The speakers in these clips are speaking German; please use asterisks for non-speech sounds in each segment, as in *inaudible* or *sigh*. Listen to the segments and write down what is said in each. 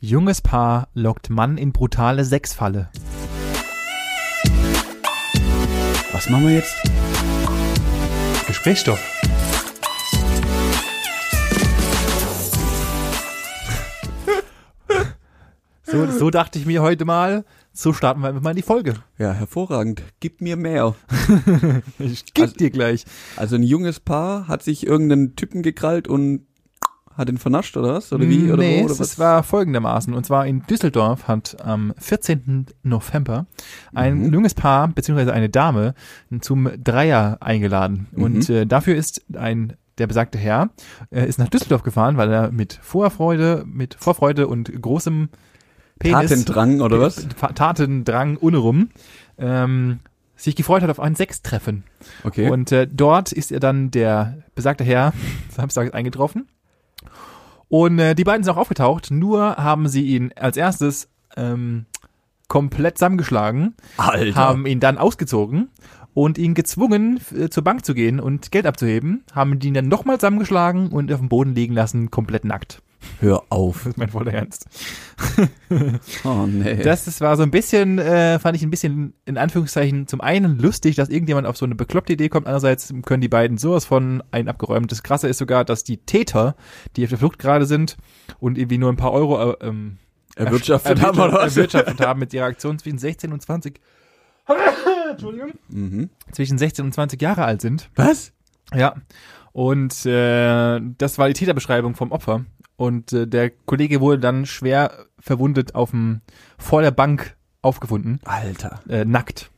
Junges Paar lockt Mann in brutale Sexfalle. Was machen wir jetzt? Gesprächsstoff. So, so dachte ich mir heute mal. So starten wir einfach mal in die Folge. Ja, hervorragend. Gib mir mehr. *laughs* Ich geb Also- dir gleich. Also ein junges Paar hat sich irgendeinen Typen gekrallt und hat ihn vernascht oder was? Oder wie? Oder nee, wo? Oder es was? war folgendermaßen. Und zwar in Düsseldorf hat am 14. November ein Mhm. junges Paar beziehungsweise eine Dame zum Dreier eingeladen. Mhm. Und äh, dafür ist ein der besagte Herr äh, ist nach Düsseldorf gefahren, weil er mit Vorfreude, mit Vorfreude und großem Penis, Tatendrang oder was? Tatendrang unrum, ähm, sich gefreut hat auf ein Sechstreffen. Okay. Und äh, dort ist er dann der besagte Herr *laughs* Samstag eingetroffen. Und äh, die beiden sind auch aufgetaucht, nur haben sie ihn als erstes ähm, komplett zusammengeschlagen, Alter. haben ihn dann ausgezogen und ihn gezwungen, äh, zur Bank zu gehen und Geld abzuheben, haben ihn dann nochmal zusammengeschlagen und auf dem Boden liegen lassen, komplett nackt. Hör auf. Das ist mein voller Ernst. *laughs* Oh nee. Das, das war so ein bisschen, äh, fand ich ein bisschen in Anführungszeichen zum einen lustig, dass irgendjemand auf so eine bekloppte Idee kommt. Andererseits können die beiden sowas von ein abgeräumt. Das Krasse ist sogar, dass die Täter, die auf der Flucht gerade sind und irgendwie nur ein paar Euro äh, ähm, Erwirtschaftet haben oder was? erwirtschaftet haben mit ihrer Aktion zwischen 16 und 20. *laughs* Entschuldigung. Mhm. Zwischen 16 und 20 Jahre alt sind. Was? Ja. Und äh, das war die Täterbeschreibung vom Opfer. Und äh, der Kollege wurde dann schwer verwundet auf dem vor der Bank aufgefunden, Alter. äh, nackt.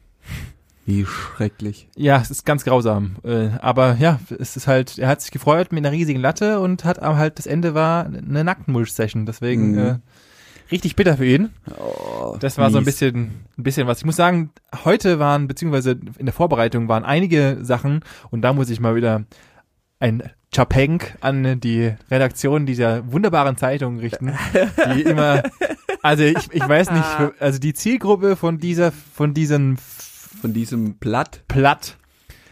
Wie schrecklich. Ja, es ist ganz grausam. Äh, aber ja, es ist halt, er hat sich gefreut mit einer riesigen Latte und hat aber halt das Ende war eine Nacktmulch-Session. Deswegen Mhm. äh, richtig bitter für ihn. Oh, Das war so ein mies. bisschen, ein bisschen was. Ich muss sagen, heute waren, beziehungsweise in der Vorbereitung waren einige Sachen und da muss ich mal wieder ein Chapenk an die Redaktion dieser wunderbaren Zeitung richten, die immer, also ich, ich weiß nicht, also die Zielgruppe von dieser, von diesem Von diesem Blatt. Platt,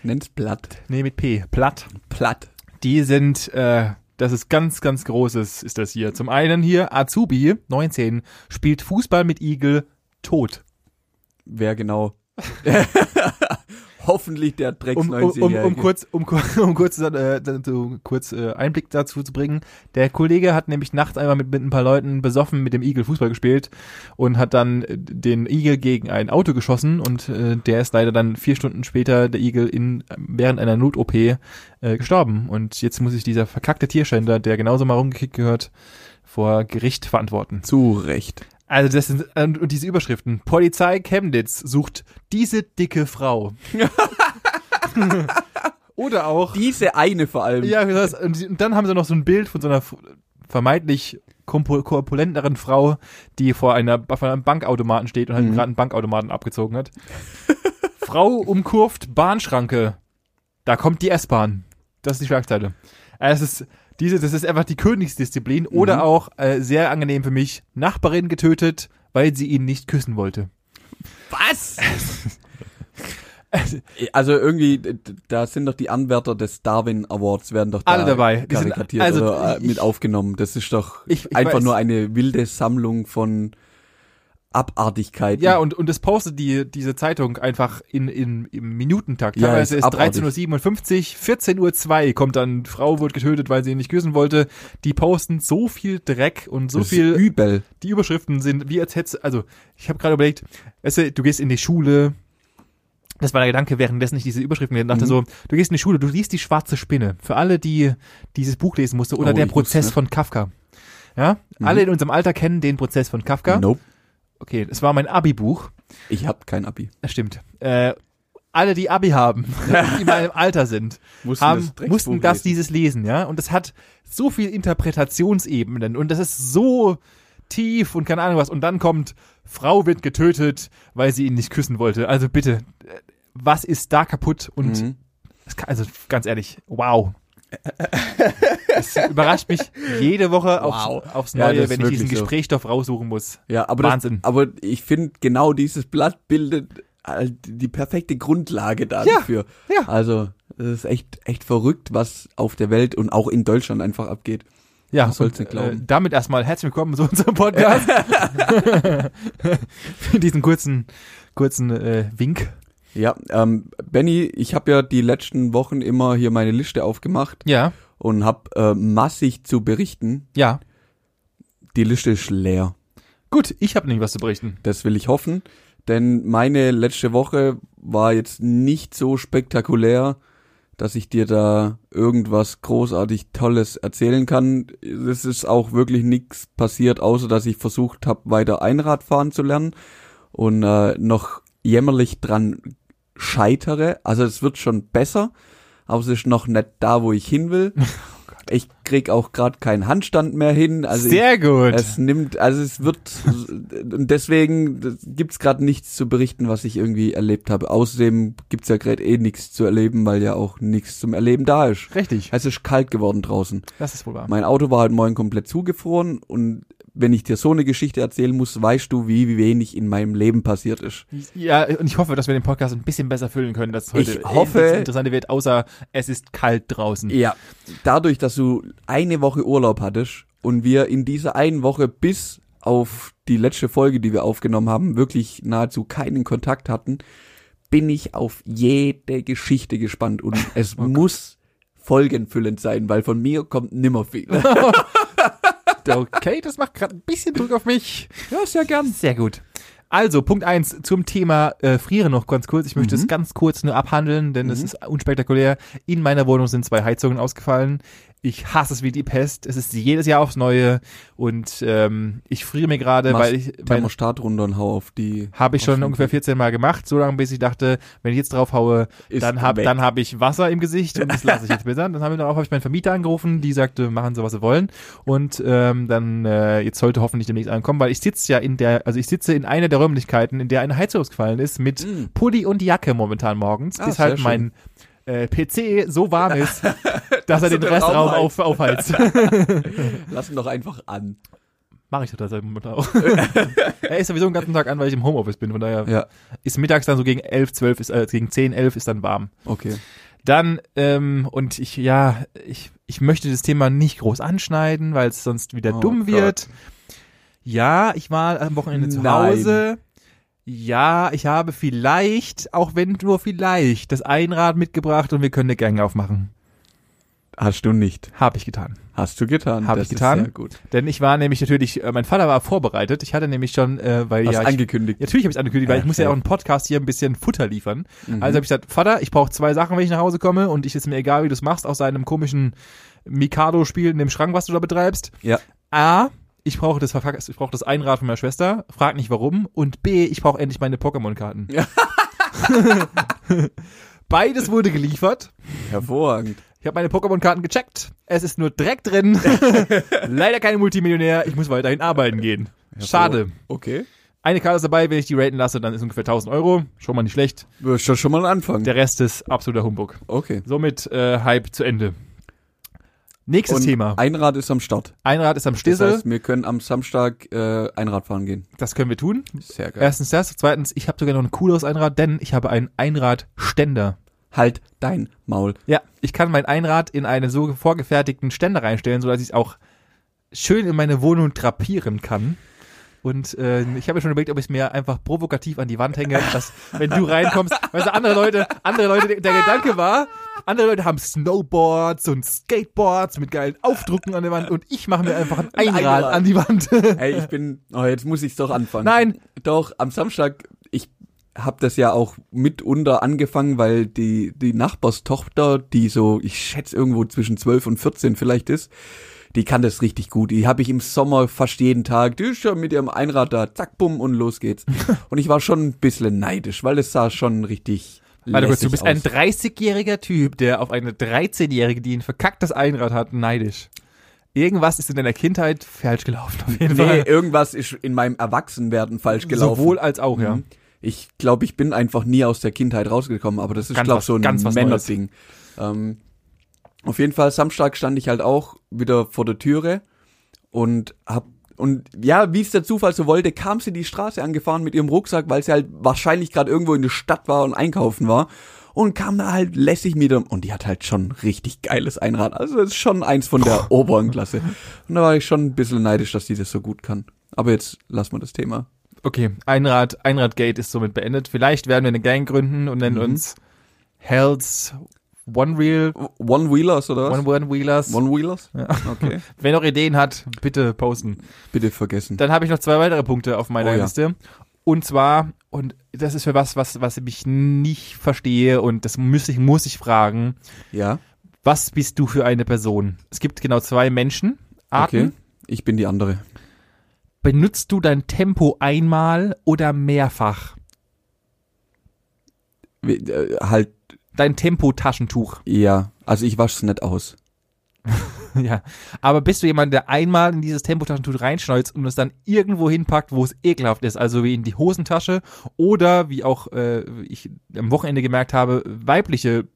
Nenn's Blatt. nee mit P, Platt, Platt. die sind, äh, das ist ganz, ganz großes, ist das hier. Zum einen hier, Azubi, 19, spielt Fußball mit Igel, tot. Wer genau? *laughs* Hoffentlich der Drecks um, um, um, 90-Jährige. um kurz, um, *laughs* um kurz, äh, so kurz äh, Einblick dazu zu bringen. Der Kollege hat nämlich nachts einmal mit, mit ein paar Leuten besoffen mit dem Igel Fußball gespielt und hat dann äh, den Igel gegen ein Auto geschossen und äh, der ist leider dann vier Stunden später, der Igel, in während einer Not-OP äh, gestorben. Und jetzt muss sich dieser verkackte Tierschänder, der genauso mal rumgekickt gehört, vor Gericht verantworten. Zu Recht. Also das sind und und diese Überschriften. Polizei Chemnitz sucht diese dicke Frau. *laughs* Oder auch Diese eine vor allem. ja, das, und dann haben sie noch so ein Bild von so einer vermeintlich korpulenteren Frau, die vor, einer, vor einem Bankautomaten steht und halt Mhm. gerade einen Bankautomaten abgezogen hat. *laughs* Frau umkurvt Bahnschranke. Da kommt die S-Bahn. Das ist die Schlagzeile. Es ist diese, das ist einfach die Königsdisziplin. Oder Mhm. auch äh, sehr angenehm für mich: Nachbarin getötet, weil sie ihn nicht küssen wollte. Was? *laughs* Also irgendwie, da sind doch die Anwärter des Darwin Awards werden doch da Alle dabei. Die sind- karikatiert also oder äh, ich- mit aufgenommen. Das ist doch Ich- ich einfach weiß. nur eine wilde Sammlung von Abartigkeiten. Ja, und, und es postet die, diese Zeitung einfach in, in, im Minutentakt. Ja, Teilweise ist ist abartig. 13.57 Uhr, 14.02 Uhr kommt dann, Frau wird getötet, weil sie ihn nicht küssen wollte. Die posten so viel Dreck und so das viel, übel. die Überschriften sind, wie als hättest also ich habe gerade überlegt, weißt du, du gehst in die Schule, das war der Gedanke, währenddessen ich diese Überschriften gelesen dachte Mhm. so, du gehst in die Schule, du liest die schwarze Spinne. Für alle, die dieses Buch lesen mussten, oder Oh, der ich wusste Prozess nicht. von Kafka. Ja, Mhm. alle in unserem Alter kennen den Prozess von Kafka. Nope. Okay, das war mein Abi-Buch. Ich hab kein Abi. Das stimmt. Äh, alle, die Abi haben, *laughs* *laughs* die in meinem Alter sind, Mussten haben, Drecksbuch mussten das dieses lesen, ja. Und das hat so viel Interpretationsebenen und das ist so tief und keine Ahnung was. Und dann kommt, Frau wird getötet, weil sie ihn nicht küssen wollte. Also bitte, was ist da kaputt? Und Mhm. es kann, also ganz ehrlich, wow. *laughs* Es überrascht mich jede Woche Wow. aufs, aufs Ja, Neue, das ist wenn ich diesen so. Gesprächsstoff raussuchen muss. Ja, aber Wahnsinn. Das, aber ich finde genau dieses Blatt bildet halt die perfekte Grundlage Ja, dafür. ja. Also es ist echt echt verrückt, was auf der Welt und auch in Deutschland einfach abgeht. Ja, und. Äh, damit erstmal herzlich willkommen zu unserem Podcast. *laughs* Für diesen kurzen, kurzen äh, Wink. Ja, ähm, Benny, ich habe ja die letzten Wochen immer hier meine Liste aufgemacht Ja, und habe äh, massig zu berichten. ja. Die Liste ist leer. Gut, ich habe nämlich was zu berichten. Das will ich hoffen, denn meine letzte Woche war jetzt nicht so spektakulär, dass ich dir da irgendwas großartig Tolles erzählen kann. Es ist auch wirklich nichts passiert, außer dass ich versucht habe, weiter Einrad fahren zu lernen und äh, noch jämmerlich dran scheitere. Also es wird schon besser, aber es ist noch nicht da, wo ich hin will. *laughs* Ich krieg auch gerade keinen Handstand mehr hin. Also ich, Sehr gut. es nimmt, also es wird, und deswegen gibt's gerade nichts zu berichten, was ich irgendwie erlebt habe. Außerdem gibt's ja gerade eh nichts zu erleben, weil ja auch nichts zum Erleben da ist. Richtig, Es ist kalt geworden draußen. das ist wohl wahr. Mein Auto war heute Morgen komplett zugefroren und wenn ich dir so eine Geschichte erzählen muss, weißt du, wie, wenig in meinem Leben passiert ist. Ja, und ich hoffe, dass wir den Podcast ein bisschen besser füllen können, dass heute Ich hoffe- nichts interessante wird, außer es ist kalt draußen. Ja. Dadurch, dass du eine Woche Urlaub hattest und wir in dieser einen Woche bis auf die letzte Folge, die wir aufgenommen haben, wirklich nahezu keinen Kontakt hatten, bin ich auf jede Geschichte gespannt und *laughs* es muss folgenfüllend sein, weil von mir kommt nimmer viel. *laughs* Okay, das macht gerade ein bisschen Druck auf mich. ja, sehr gern. Sehr gut. Also, Punkt eins zum Thema äh, Frieren noch ganz kurz. Ich möchte Mhm. es ganz kurz nur abhandeln, denn es Mhm. ist unspektakulär. In meiner Wohnung sind zwei Heizungen ausgefallen. Ich hasse es wie die Pest. Es ist jedes Jahr aufs Neue und ähm, ich friere mir gerade, weil ich mein, Thermostat runter und hau auf die. habe ich schon ungefähr 14 Mal gemacht, so lange bis ich dachte, wenn ich jetzt drauf haue, Ist dann habe dann hab ich Wasser im Gesicht und das lasse ich jetzt besser. Dann habe ich darauf habe ich meinen Vermieter angerufen, die sagte, machen Sie was Sie wollen und ähm, dann äh, jetzt sollte hoffentlich demnächst ankommen, weil ich sitze ja in der, also ich sitze in einer der Räumlichkeiten, in der eine Heizung ausgefallen ist mit Mm. Pulli und Jacke momentan morgens, Ah, sehr halt schön. Äh, PC so warm *laughs* ist, dass er den Restraum Raum auf, aufheizt. *laughs* Lass ihn doch einfach an. Mache ich doch das momentan auch. *laughs* er ist sowieso den ganzen Tag an, weil ich im Homeoffice bin, von daher Ja, ist mittags dann so gegen 11, 12, ist, äh, gegen 10, 11 ist dann warm. okay. Dann, ähm, und ich, ja, ich, ich möchte das Thema nicht groß anschneiden, weil es sonst wieder Oh dumm Gott. wird. Ja, ich war am Wochenende zu Nein. Hause. Ja, ich habe vielleicht, auch wenn nur vielleicht, das Einrad mitgebracht und wir können eine Gang aufmachen. Hast du nicht. Habe ich getan. Hast du getan. Hab das ich getan. Sehr gut. Denn ich war nämlich natürlich, äh, mein Vater war vorbereitet. Ich hatte nämlich schon, äh, weil Hast ja, ich, angekündigt. natürlich habe ich angekündigt, weil Ja, ich muss ja auch einen Podcast hier ein bisschen Futter liefern. Mhm. Also habe ich gesagt, Vater, ich brauche zwei Sachen, wenn ich nach Hause komme und ich ist mir egal, wie du es machst, aus deinem komischen Mikado-Spiel in dem Schrank, was du da betreibst. Ja. A, ich brauche das, Verfack- ich brauche das Einrad von meiner Schwester, frag nicht warum. Und B, ich brauche endlich meine Pokémon-Karten. Ja. *laughs* Beides wurde geliefert. Hervorragend. Ich habe meine Pokémon-Karten gecheckt. Es ist nur Dreck drin. *laughs* Leider kein Multimillionär. Ich muss weiterhin arbeiten gehen. Schade. Okay. Eine Karte ist dabei, wenn ich die raten lasse, dann ist ungefähr 1000 Euro. Schon mal nicht schlecht. Doch schon mal ein Anfang. Der Rest ist absoluter Humbug. okay. Somit äh, Hype zu Ende. Nächstes Und Thema. Einrad ist am Start. Einrad ist am Das Stissel. heißt, wir können am Samstag äh, Einrad fahren gehen. das können wir tun. Sehr geil. Erstens das. Zweitens, ich habe sogar noch ein cooleres Einrad, denn ich habe einen Einradständer. Halt dein Maul. Ja, ich kann mein Einrad in einen so vorgefertigten Ständer reinstellen, sodass ich es auch schön in meine Wohnung drapieren kann. Und äh, ich habe mir schon überlegt, ob ich es mir einfach provokativ an die Wand hänge, dass wenn du reinkommst, weißt du, andere Leute, andere Leute, der Gedanke war, andere Leute haben Snowboards und Skateboards mit geilen Aufdrucken an der Wand und ich mache mir einfach ein Ein Einrad Einrad. an die Wand. *laughs* Ey, ich bin, oh, jetzt muss ich's doch anfangen. Nein, Doch, am Samstag, ich habe das ja auch mitunter angefangen, weil die, die Nachbarstochter, die so, ich schätze irgendwo zwischen 12 und 14 vielleicht ist, die kann das richtig gut. Die habe ich im Sommer fast jeden Tag, die ist schon mit ihrem Einrad da, zack, bumm und los geht's. *laughs* und ich war schon ein bisschen neidisch, weil es sah schon richtig Warte kurz, du bist ein aus. 30-jähriger Typ, der auf eine 13-jährige, die ein verkacktes Einrad hat, neidisch. Irgendwas ist in deiner Kindheit falsch gelaufen, auf jeden Nee, Fall. irgendwas ist in meinem Erwachsenwerden falsch gelaufen. Sowohl als auch, ja. Mhm. Ich glaube, ich bin einfach nie aus der Kindheit rausgekommen, aber das ist, glaube was- so ein Männerding. Ähm, auf jeden Fall, Samstag stand ich halt auch wieder vor der Türe und hab und ja, wie es der Zufall so wollte, kam sie die Straße angefahren mit ihrem Rucksack, weil sie halt wahrscheinlich gerade irgendwo in der Stadt war und einkaufen war. und kam da halt lässig mit dem, und die hat halt schon richtig geiles Einrad. Also ist schon eins von der oberen Klasse. Und da war ich schon ein bisschen neidisch, dass die das so gut kann. Aber jetzt lassen wir das Thema. Okay, Einrad, Einradgate ist somit beendet. Vielleicht werden wir eine Gang gründen und nennen Mhm. uns Hells One Wheel, One-Wheelers oder was? One One Wheelers. One-Wheelers? Ja. Okay. *laughs* Wer noch Ideen hat, bitte posten. Bitte vergessen. Dann habe ich noch zwei weitere Punkte auf meiner Oh ja. Liste. Und zwar, und das ist für was, was, was ich nicht verstehe und das muss ich, muss ich fragen. Ja, Was bist du für eine Person? Es gibt genau zwei Menschen. Arten. okay. Ich bin die andere. Benutzt du dein Tempo einmal oder mehrfach? Äh, halt, Dein Tempo-Taschentuch. ja. Also ich wasch's nicht aus. *laughs* ja. Aber bist du jemand, der einmal in dieses Tempotaschentuch reinschneuzt und es dann irgendwo hinpackt, wo es ekelhaft ist? Also wie in die Hosentasche oder wie auch äh, ich am Wochenende gemerkt habe, weibliche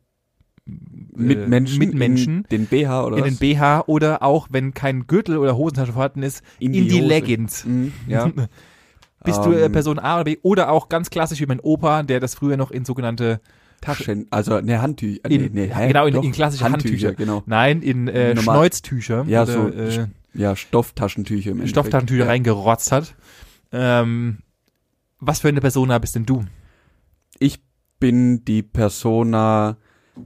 Mitmenschen, Mitmenschen in den BH oder in was? den BH oder auch, wenn kein Gürtel oder Hosentasche vorhanden ist, in, die, Hose. Leggings. Mhm, ja. *laughs* Bist du äh, Ähm, Person A oder B oder auch ganz klassisch wie mein Opa, der das früher noch in sogenannte Taschen, also ne Handtücher. Nee, in, nee, hä? genau in, in klassische Handtücher, genau. Nein, in äh, Normal- Schnäuztücher Ja, oder, so äh, Ja, Stofftaschentücher im. Stofftaschentücher ja. reingerotzt hat. Ähm, was für eine Persona bist denn du? Ich bin die Persona,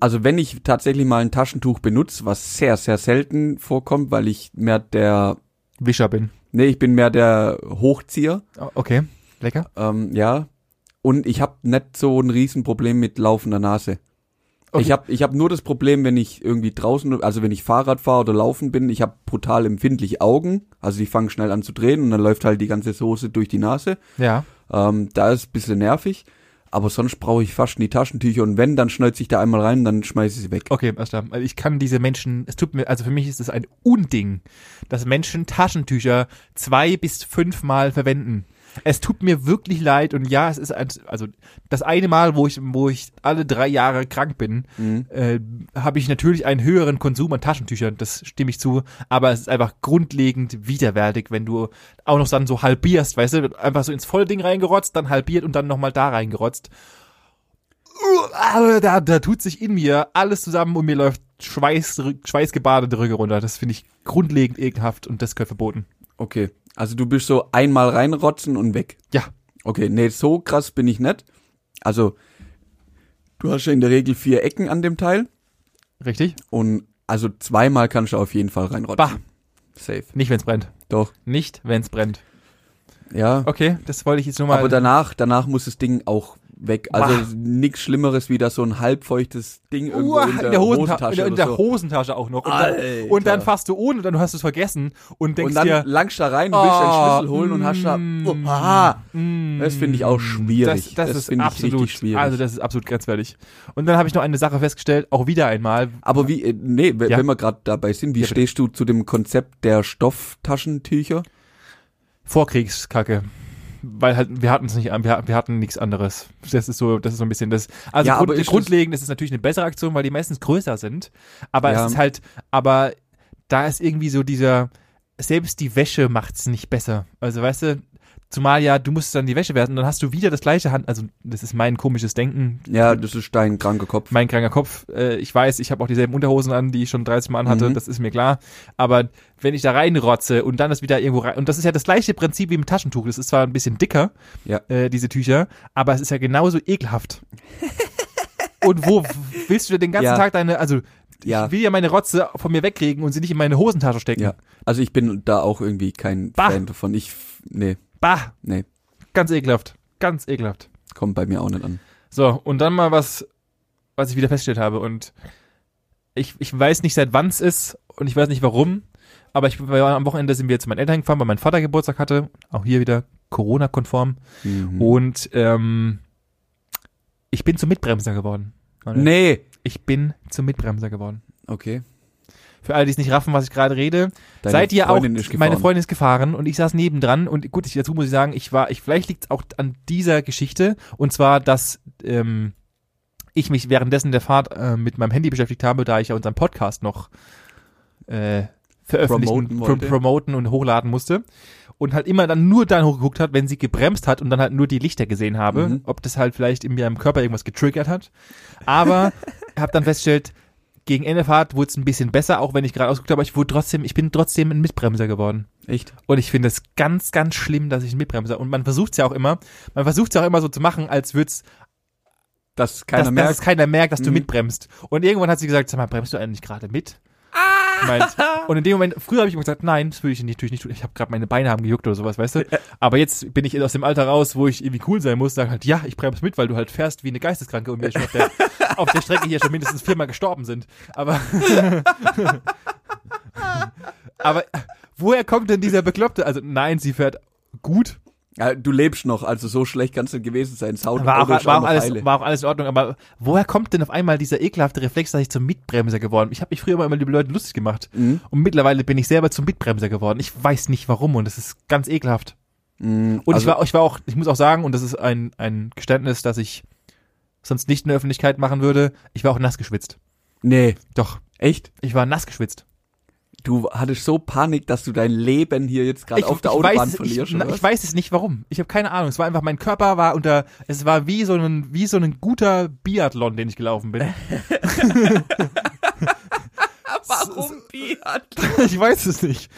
also wenn ich tatsächlich mal ein Taschentuch benutze, was sehr, sehr selten vorkommt, weil ich mehr der, Wischer bin. nee, ich bin mehr der Hochzieher, Oh, Okay, lecker. ähm, ja. Und ich habe nicht so ein Riesenproblem mit laufender Nase. Okay. Ich habe ich hab nur das Problem, wenn ich irgendwie draußen, also wenn ich Fahrrad fahre oder laufen bin, ich habe brutal empfindliche Augen, also die fangen schnell an zu drehen und dann läuft halt die ganze Soße durch die Nase. Ja. Ähm, da ist ein bisschen nervig, aber sonst brauche ich fast nie Taschentücher und wenn, dann schneuze ich da einmal rein, dann schmeiße ich sie weg. Okay. Also ich kann diese Menschen, es tut mir, also für mich ist es ein Unding, dass Menschen Taschentücher zwei bis fünfmal verwenden. Es tut mir wirklich leid und ja, es ist ein, also das eine Mal, wo ich, wo ich alle drei Jahre krank bin, Mhm. äh, habe ich natürlich einen höheren Konsum an Taschentüchern, das stimme ich zu, aber es ist einfach grundlegend widerwärtig, wenn du auch noch dann so halbierst, weißt du, einfach so ins volle Ding reingerotzt, dann halbiert und dann nochmal da reingerotzt. Da, da tut sich in mir alles zusammen und mir läuft Schweiß, schweißgebadete Rüge runter. Das finde ich grundlegend ekelhaft und das gehört verboten. Okay, also du bist so einmal reinrotzen und weg. Ja. Okay, nee, so krass bin ich nicht. Also, du hast ja in der Regel vier Ecken an dem Teil Richtig? und also zweimal kannst du auf jeden Fall reinrotzen. Bah. Safe. Nicht, wenn es brennt. Doch. Nicht, wenn es brennt. Ja. Okay, das wollte ich jetzt nur mal. Aber danach, danach muss das Ding auch weg. Also Bah. nichts Schlimmeres wie da so ein halbfeuchtes Ding irgendwo Uah, in der, in der, Hosentasche, in der, in der so. Hosentasche auch noch. Und dann, und dann fasst du ohne, dann hast du es vergessen und denkst und dann dir, langst da rein, willst einen Ah, Schlüssel holen und hast da, mm, oh, aha, mm, das finde ich auch schwierig. Das, das, Das ist finde ich absolut, schwierig. also das ist absolut grenzwertig. Und dann habe ich noch eine Sache festgestellt, auch wieder einmal. aber wie, äh, nee, Ja. wenn wir gerade dabei sind, wie Ja, stehst du zu dem Konzept der Stofftaschentücher? Vorkriegskacke. Weil halt, wir hatten es nicht, wir, wir hatten nichts anderes. Das ist so, das ist so ein bisschen das. Also Ja, grund, grundlegend ist es natürlich eine bessere Aktion, weil die meistens größer sind. Aber Ja. es ist halt, aber da ist irgendwie so dieser, selbst die Wäsche macht's nicht besser. Also weißt du, zumal ja, du musst dann die Wäsche werfen, dann hast du wieder das gleiche Hand, also das ist mein komisches Denken, Ja, das ist dein kranker Kopf. mein kranker Kopf. Äh, ich weiß, ich habe auch dieselben Unterhosen an, die ich schon 30 Mal anhatte, Mhm. das ist mir klar. Aber wenn ich da reinrotze und dann das wieder irgendwo rein, und das ist ja das gleiche Prinzip wie im Taschentuch. Das ist zwar ein bisschen dicker, Ja. äh, diese Tücher, aber es ist ja genauso ekelhaft. *laughs* und wo willst du denn den ganzen Ja. Tag deine, also Ja. ich will ja meine Rotze von mir wegkriegen und sie nicht in meine Hosentasche stecken. Ja. Also ich bin da auch irgendwie kein Bah. Fan davon. Ich, nee, Bah, nee, ganz ekelhaft. Ganz ekelhaft. kommt bei mir auch nicht an. So, und dann mal was, was ich wieder festgestellt habe. Und ich, ich weiß nicht, seit wann es ist und ich weiß nicht warum, aber ich war am Wochenende sind wir zu meinen Eltern gefahren, weil mein Vater Geburtstag hatte. Auch hier wieder Corona-konform. Mhm. Und ähm, ich bin zum Mitbremser geworden. Manuel. Nee. Ich bin zum Mitbremser geworden. Okay. Für alle, die es nicht raffen, was ich gerade rede, Deine seid ihr Freundin auch, meine. Freundin ist gefahren und ich saß nebendran und gut, ich, dazu muss ich sagen, ich war, ich, vielleicht liegt es auch an dieser Geschichte und zwar, dass ähm, ich mich währenddessen der Fahrt äh, mit meinem Handy beschäftigt habe, da ich ja unseren Podcast noch äh, veröffentlichen, Promoten pro wollte. promoten und hochladen musste. und halt immer dann nur dann hochgeguckt hat, wenn sie gebremst hat und dann halt nur die Lichter gesehen habe, Mhm. ob das halt vielleicht in meinem Körper irgendwas getriggert hat. Aber *laughs* habe dann festgestellt, gegen Ende Fahrt wurde es ein bisschen besser, auch wenn ich gerade ausgeguckt habe, aber ich wurde trotzdem, ich bin trotzdem ein Mitbremser geworden. Echt? Und ich finde es ganz, ganz schlimm, dass ich ein Mitbremser. Und man versucht es ja auch immer, man versucht es ja auch immer so zu machen, als würde es Dass keiner dass, merkt. dass keiner merkt, dass du Mhm. mitbremst. Und irgendwann hat sie gesagt, sag mal, bremst du eigentlich gerade mit? Meint, und in dem Moment, früher habe ich immer gesagt, nein, das würde ich natürlich nicht tun. Ich habe gerade meine Beine haben gejuckt oder sowas, weißt du? Aber jetzt bin ich aus dem Alter raus, wo ich irgendwie cool sein muss, sag halt, ja, ich bremse mit, weil du halt fährst wie eine Geisteskranke und wir schon auf der, *laughs* auf der Strecke hier schon mindestens viermal gestorben sind. Aber, *laughs* *laughs* aber woher kommt denn dieser Bekloppte? Also nein, sie fährt gut, Ja, du lebst noch, also so schlecht kannst du gewesen sein. Auto War auch, war, auch alles, heile. war auch alles in Ordnung, aber woher kommt denn auf einmal dieser ekelhafte Reflex, dass ich zum Mitbremser geworden bin? Ich habe mich früher immer über die Leute lustig gemacht Mhm. und mittlerweile bin ich selber zum Mitbremser geworden. Ich weiß nicht warum und das ist ganz ekelhaft. Mhm. Und ich Also- war, ich war auch, ich muss auch sagen, und das ist ein, ein Geständnis, das ich sonst nicht in der Öffentlichkeit machen würde, ich war auch nass geschwitzt. Nee, Doch, echt? ich war nass geschwitzt. Du hattest so Panik, dass du dein Leben hier jetzt gerade auf der Autobahn weiß, verlierst. ich, ich weiß es nicht warum. Ich habe keine Ahnung. Es war einfach, mein Körper war unter, es war wie so ein, wie so ein guter Biathlon, den ich gelaufen bin. *laughs* Warum Biat? *laughs* ich weiß es nicht.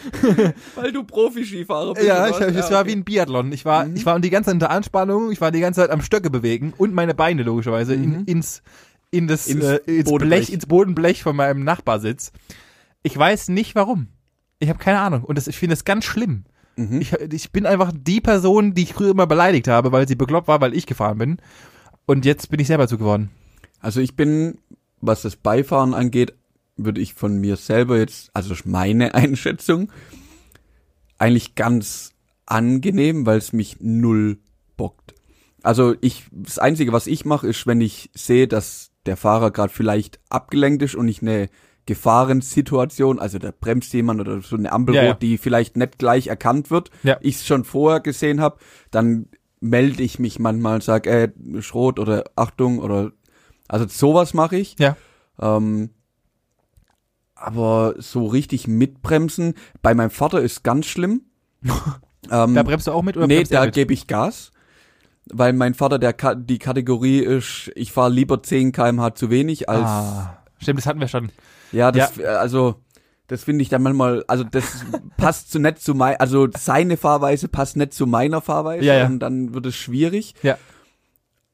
Weil du Profi-Skifahrer bist. Ja, ich, es Ja, war okay. wie ein Biathlon. Ich war, ich war die ganze Zeit unter Anspannung, ich war die ganze Zeit am Stöcke bewegen und meine Beine logischerweise in, ins, in das, Ins äh, ins Bodenblech. Blech, ins Bodenblech von meinem Nachbarsitz. Ich weiß nicht warum. Ich habe keine Ahnung. Und das, ich finde es ganz schlimm. Mhm. Ich, ich bin einfach die Person, die ich früher immer beleidigt habe, weil sie bekloppt war, weil ich gefahren bin. Und jetzt bin ich selber zu geworden. Also ich bin, was das Beifahren angeht, würde ich von mir selber jetzt, also das meine *laughs* Einschätzung, eigentlich ganz angenehm, weil es mich null bockt. Also ich, das Einzige, was ich mache, ist, wenn ich sehe, dass der Fahrer gerade vielleicht abgelenkt ist und ich eine Gefahrensituation, also da bremst jemand oder so eine Ampel Ja, ja. die vielleicht nicht gleich erkannt wird, Ja. ich es schon vorher gesehen habe, dann melde ich mich manchmal und sag, ey, ist rot oder Achtung oder also sowas mache ich. Ja. Ähm, aber so richtig mitbremsen, bei meinem Vater ist ganz schlimm. *laughs* ähm, Da bremst du auch mit oder nee, da gebe ich Gas. Weil mein Vater der Ka die Kategorie ist, ich fahre lieber 10 kmh zu wenig als Ah, stimmt, das hatten wir schon. Ja, das äh, also das finde ich dann manchmal, also das *laughs* passt zu nett zu mein, also seine Fahrweise passt nicht zu meiner Fahrweise Ja, ja. und dann wird es schwierig. Ja.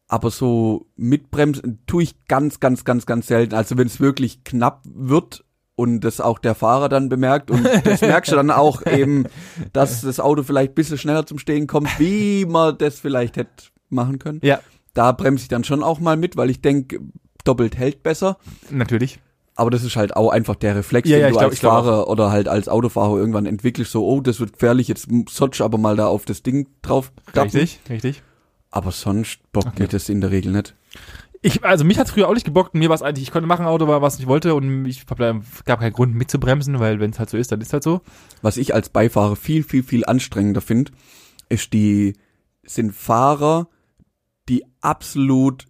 Aber so mitbremsen tue ich ganz, ganz, ganz, ganz selten. Also wenn es wirklich knapp wird und das auch der Fahrer dann bemerkt und das merkst du dann auch *laughs* eben, dass das Auto vielleicht ein bisschen schneller zum Stehen kommt, wie man das vielleicht hätte machen können. Ja, Da bremse ich dann schon auch mal mit, weil ich denke, doppelt hält besser. natürlich. Aber das ist halt auch einfach der Reflex, Ja, den ja, du glaub- als Fahrer oder halt als Autofahrer irgendwann entwickelst, so, oh, das wird gefährlich, jetzt sollst aber mal da auf das Ding drauf tappen. Richtig, richtig. Aber sonst bockt Okay. mir das in der Regel nicht. Ich, also mich hat's früher auch nicht gebockt. Mir war es eigentlich, ich konnte machen Auto, war was ich wollte und ich gab keinen Grund mitzubremsen, weil wenn es halt so ist, dann ist halt so. Was ich als Beifahrer viel, viel, viel anstrengender finde, ist die, sind Fahrer, die absolut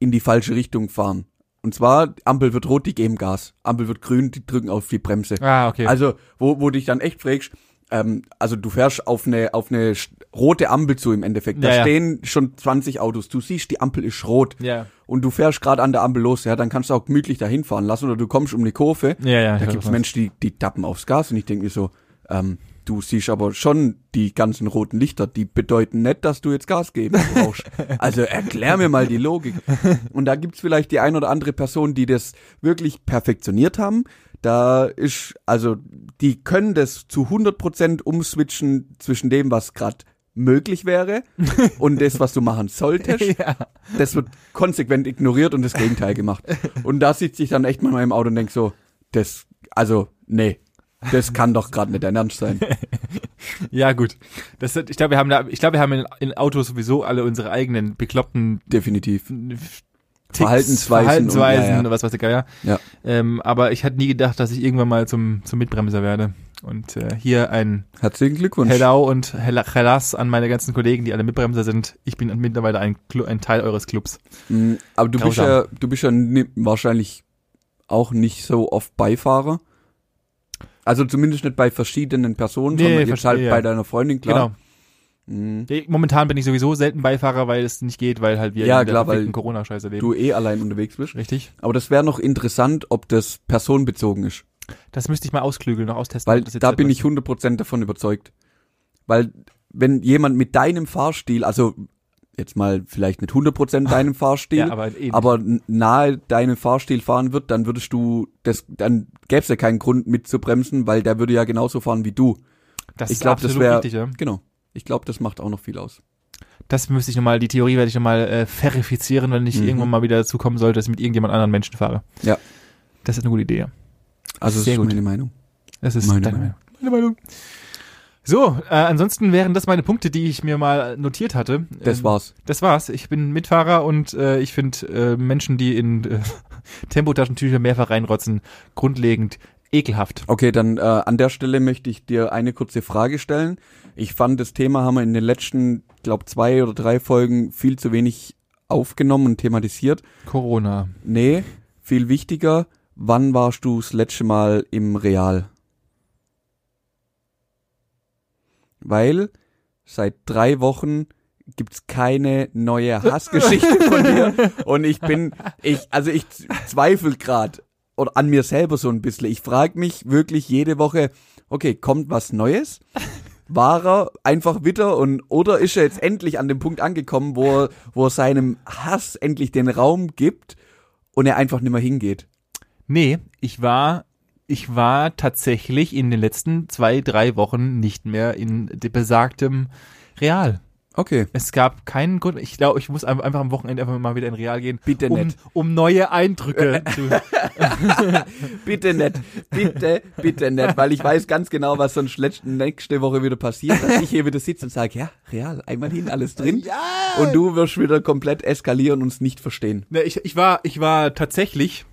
in die falsche Richtung fahren. Und zwar, Ampel wird rot, die geben Gas. Ampel wird grün, die drücken auf die Bremse. Ah, okay. Also, wo, wo dich dann echt fragst, ähm, also du fährst auf eine, auf eine rote Ampel zu im Endeffekt. Da Ja, ja. stehen schon 20 Autos. Du siehst, die Ampel ist rot. ja. Und du fährst gerade an der Ampel los, ja, dann kannst du auch gemütlich dahin fahren lassen oder du kommst um eine Kurve. Ja, ja. Da gibt's Menschen, die, die tappen aufs Gas und ich denke mir so, ähm, du siehst aber schon die ganzen roten Lichter, die bedeuten nicht, dass du jetzt Gas geben brauchst. *laughs* also erklär mir mal die Logik. Und da gibt's vielleicht die ein oder andere Person, die das wirklich perfektioniert haben. Da ist, also, die können das zu 100% umswitchen zwischen dem, was gerade möglich wäre *laughs* und das, was du machen solltest. Ja. Das wird konsequent ignoriert und das Gegenteil gemacht. Und da sitze ich dann echt mal im Auto und denk so, das, also, nee, das kann doch gerade nicht dein Ernst sein. *laughs* ja, gut. Das, ich glaube, wir haben da, ich glaube, wir haben in, in Autos sowieso alle unsere eigenen bekloppten Definitiv. Ticks, Verhaltensweisen Verhaltensweisen und- ja, ja. was weiß ich, ja. Ja. Ähm, aber ich hatte nie gedacht, dass ich irgendwann mal zum, zum Mitbremser werde. Und äh, hier ein Herzlichen Glückwunsch. Hello und Hella- Hellas an meine ganzen Kollegen, die alle Mitbremser sind. Ich bin mittlerweile ein, ein Teil eures Clubs. Mm, Aber du bist Grausam. ja, du bist ja wahrscheinlich auch nicht so oft Beifahrer. Also zumindest nicht bei verschiedenen Personen, Nee, sondern jetzt halt ja. bei deiner Freundin, Genau. klar. Mhm. Ja, Momentan bin ich sowieso selten Beifahrer, weil es nicht geht, weil halt wir Ja, in der klar, weil verfickten Corona-Scheiße leben. Du eh allein unterwegs bist. Richtig? Aber das wäre noch interessant, ob das personenbezogen ist. Das müsste ich mal ausklügeln, noch austesten. Weil da bin ich 100% davon überzeugt. Weil wenn jemand mit deinem Fahrstil, also jetzt mal vielleicht nicht 100% *laughs* deinem Fahrstil, ja, aber, aber nahe deinem Fahrstil fahren wird, dann würdest du, das, dann gäbe es ja keinen Grund mitzubremsen, weil der würde ja genauso fahren wie du. das ich ist glaub, das absolut wär- richtig, ja. Genau. Ich glaube, das macht auch noch viel aus. Das müsste ich nochmal, die Theorie werde ich nochmal äh, verifizieren, wenn ich Mhm. irgendwann mal wieder dazu kommen sollte, dass ich mit irgendjemand anderen Menschen fahre. Ja. Das ist eine gute Idee. Also Sehr das ist gut. meine Meinung. Das ist Meine deine Meinung. Meine Meinung. So, äh, ansonsten wären das meine Punkte, die ich mir mal notiert hatte. Das Ähm, war's. Das war's. Ich bin Mitfahrer und äh, ich finde äh, Menschen, die in äh, *laughs* Tempotaschentücher mehrfach reinrotzen, grundlegend ekelhaft. Okay, dann äh, an der Stelle möchte ich dir eine kurze Frage stellen. Ich fand, das Thema haben wir in den letzten, glaub, zwei oder drei Folgen viel zu wenig aufgenommen und thematisiert. Corona. Nee, viel wichtiger, wann warst du das letzte Mal im Real? Weil seit drei Wochen gibt's keine neue Hassgeschichte von dir und ich bin, ich, also ich zweifle grad oder an mir selber so ein bisschen. Ich frage mich wirklich jede Woche, okay, kommt was Neues? War er einfach wieder und oder ist er jetzt endlich an dem Punkt angekommen, wo er, wo er seinem Hass endlich den Raum gibt und er einfach nicht mehr hingeht? Nee, ich war, ich war tatsächlich in den letzten zwei, drei Wochen nicht mehr in besagtem Real. Okay. Es gab keinen Grund. Ich glaube, ich muss einfach am Wochenende einfach mal wieder in Real gehen, Bitte um, nicht. um neue Eindrücke zu. *laughs* Bitte nicht. Bitte, bitte nicht. Weil ich weiß ganz genau, was sonst nächste Woche wieder passiert, dass ich hier wieder sitze und sage, ja, real, einmal hin, alles drin. Ja. Und du wirst wieder komplett eskalieren und es nicht verstehen. Ne, ich, ich war, ich war tatsächlich,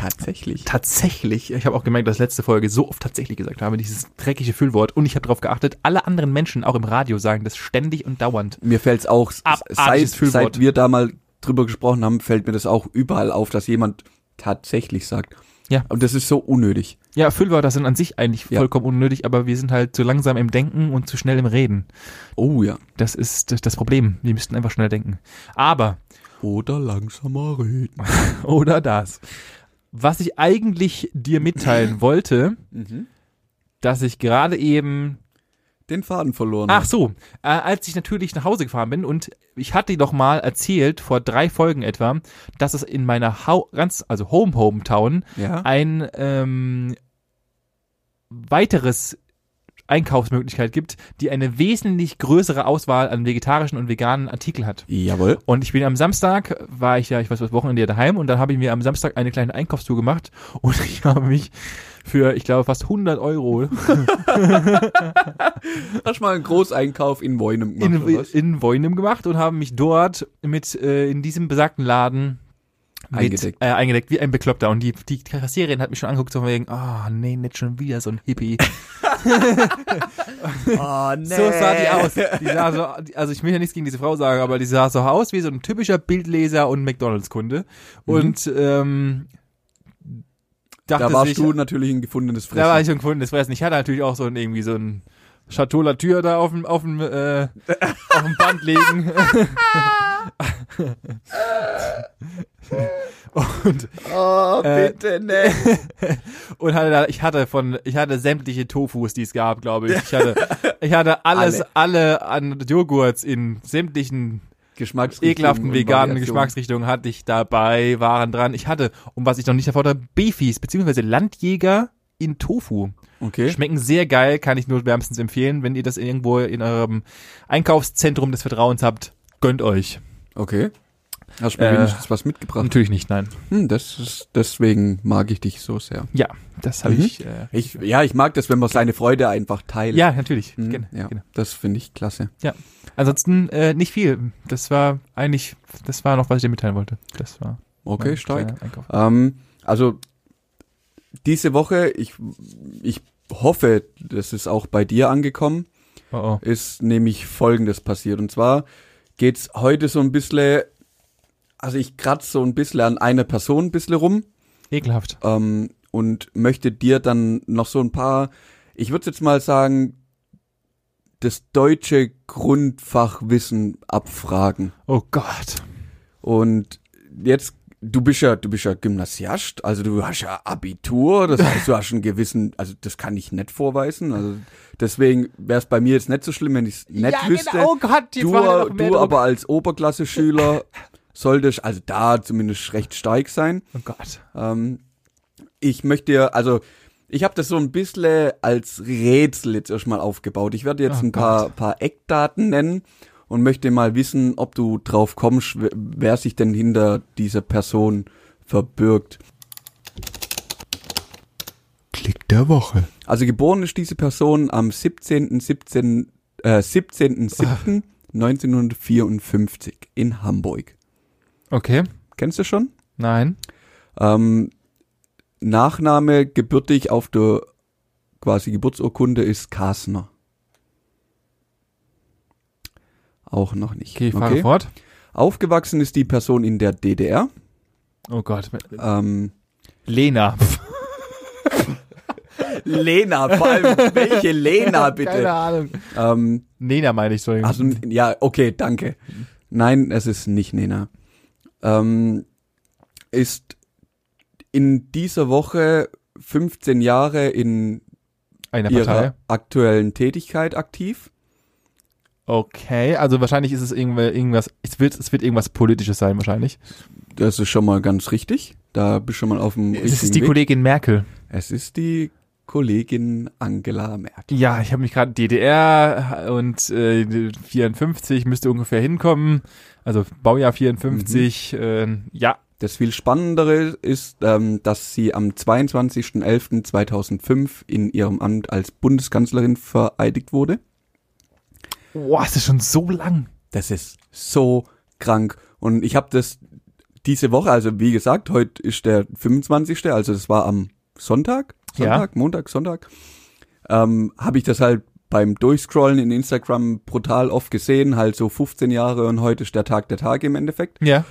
Tatsächlich. tatsächlich. Ich habe auch gemerkt, dass ich letzte Folge so oft tatsächlich gesagt habe, dieses dreckige Füllwort. Und ich habe darauf geachtet, alle anderen Menschen, auch im Radio, sagen das ständig und dauernd. Mir fällt's auch, seit, seit wir da mal drüber gesprochen haben, fällt mir das auch überall auf, dass jemand tatsächlich sagt. Ja. Und das ist so unnötig. Ja, Füllwörter sind an sich eigentlich Ja. vollkommen unnötig, aber wir sind halt zu langsam im Denken und zu schnell im Reden. Oh ja. Das ist das, das Problem. Wir müssten einfach schnell denken. Aber, Oder langsamer reden. *laughs* oder das. Was ich eigentlich dir mitteilen *clears throat* wollte, Mhm. dass ich gerade eben Den Faden verloren. Ach so, äh, als ich natürlich nach Hause gefahren bin und ich hatte dir doch mal erzählt, vor drei Folgen etwa, dass es in meiner Hau ganz, also Home Hometown Ja. ein ähm, weiteres Einkaufsmöglichkeit gibt, die eine wesentlich größere Auswahl an vegetarischen und veganen Artikeln hat. Jawohl. Und ich bin am Samstag, war ich ja, ich weiß was, Wochenende daheim und dann habe ich mir am Samstag eine kleine Einkaufstour gemacht *laughs* und ich habe mich für, ich glaube, fast 100 Euro *laughs* Hast mal einen Großeinkauf in Woinem gemacht, in, in Woinem gemacht und haben mich dort mit äh, in diesem besagten Laden mit, Eingedeckt. Äh, eingedeckt, wie ein Bekloppter. Und die, die Kassiererin hat mich schon angeguckt, so von wegen, oh nee, nicht schon wieder so ein Hippie. *laughs* *laughs* Oh, nee. *laughs* So sah die aus. Die sah so, also ich will ja nichts gegen diese Frau sagen, aber die sah so aus wie so ein typischer Bildleser und McDonalds-Kunde. Und ähm, dachte Mhm. Da warst sich, du natürlich ein gefundenes Fressen. da war ich schon gefunden, das Fressen. Ich hatte natürlich auch so ein, irgendwie so ein Chateau La Tür da auf dem, auf dem, äh, auf dem Band liegen. *laughs* und, oh, Äh, bitte ne. *laughs* und hatte da, ich hatte von, ich hatte sämtliche Tofus, die es gab, glaube ich. Ich hatte, *laughs* ich hatte alles, alle, an Joghurts in sämtlichen Geschmacksrichtung. ekelhaften veganen. Geschmacksrichtungen hatte ich dabei, waren dran. Ich hatte, und was ich noch nicht davor hatte, Beefies, beziehungsweise Landjäger in Tofu. Okay. Schmecken sehr geil, kann ich nur wärmstens empfehlen. Wenn ihr das irgendwo in eurem Einkaufszentrum des Vertrauens habt, gönnt euch. Okay. Hast du mir Äh, wenigstens was mitgebracht? Natürlich nicht, nein. Hm, das ist, deswegen mag ich dich so sehr. Ja, das habe Mhm. ich. Äh, Ich, ja, ich mag das, wenn man seine Freude einfach teilt. ja, natürlich. Hm, Gerne, ja. gerne. Das finde ich klasse. Ansonsten äh, nicht viel. Das war eigentlich, das war noch, was ich dir mitteilen wollte. Das war Okay, stark. Ähm, also diese Woche, ich, ich hoffe, das ist auch bei dir angekommen, Oh, oh. ist nämlich Folgendes passiert. Und zwar geht's heute so ein bisschen, also ich kratze so ein bisschen an einer Person ein bisschen rum. Ekelhaft. Ähm, und möchte dir dann noch so ein paar, ich würde jetzt mal sagen, das deutsche Grundfachwissen abfragen. Oh Gott. Und jetzt, du bist ja, du bist ja Gymnasiast, also du hast ja Abitur, das heißt, du hast einen gewissen, also das kann ich nicht vorweisen, also deswegen wäre es bei mir jetzt nicht so schlimm, wenn ich es nicht ja, wüsste. Genau. Oh Gott, die du, du aber als Oberklasse-Schüler *laughs* solltest, also da zumindest recht stark sein. Oh Gott. Ähm, ich möchte dir, also ich habe das so ein bisschen als Rätsel jetzt erstmal aufgebaut. Ich werde jetzt Oh ein paar, paar Eckdaten nennen und möchte mal wissen, ob du drauf kommst, wer- sich denn hinter dieser Person verbirgt. Klick der Woche. Also geboren ist diese Person am 17. 17. Äh, 17.07. 1954 *laughs* in Hamburg. Okay. Kennst du schon? Nein. Ähm, Nachname gebürtig auf der quasi Geburtsurkunde ist Kasner. Auch noch nicht. Okay, ich fahre fort. Aufgewachsen ist die Person in der DDR. Oh Gott. Ähm, Lena. *laughs* Lena, vor allem, welche Lena Keine bitte? Ahnung. Ähm, Nena meine ich, Entschuldigung. also, ja, okay, danke. Nein, es ist nicht Nena. Ähm, ist in dieser Woche 15 Jahre in Eine ihrer Partei. aktuellen Tätigkeit aktiv. Okay, also wahrscheinlich ist es irgendwas, es wird, es wird irgendwas Politisches sein, wahrscheinlich. Das ist schon mal ganz richtig. Da bist du schon mal auf dem richtigen Es ist die Weg. Kollegin Merkel. Es ist die Kollegin Angela Merkel. Ja, ich habe mich gerade DDR und äh, 54 müsste ungefähr hinkommen. Also Baujahr 54. Äh, ja, Das viel Spannendere ist, ähm, dass sie am 22.11.2005 in ihrem Amt als Bundeskanzlerin vereidigt wurde. Boah, ist das schon so lang. Das ist so krank. Und ich habe das diese Woche, also wie gesagt, heute ist der 25., also das war am Sonntag, Ja. Sonntag, Montag, Sonntag, ähm, habe ich das halt beim Durchscrollen in Instagram brutal oft gesehen, halt so 15 Jahre und heute ist der Tag der Tage im Endeffekt. Ja.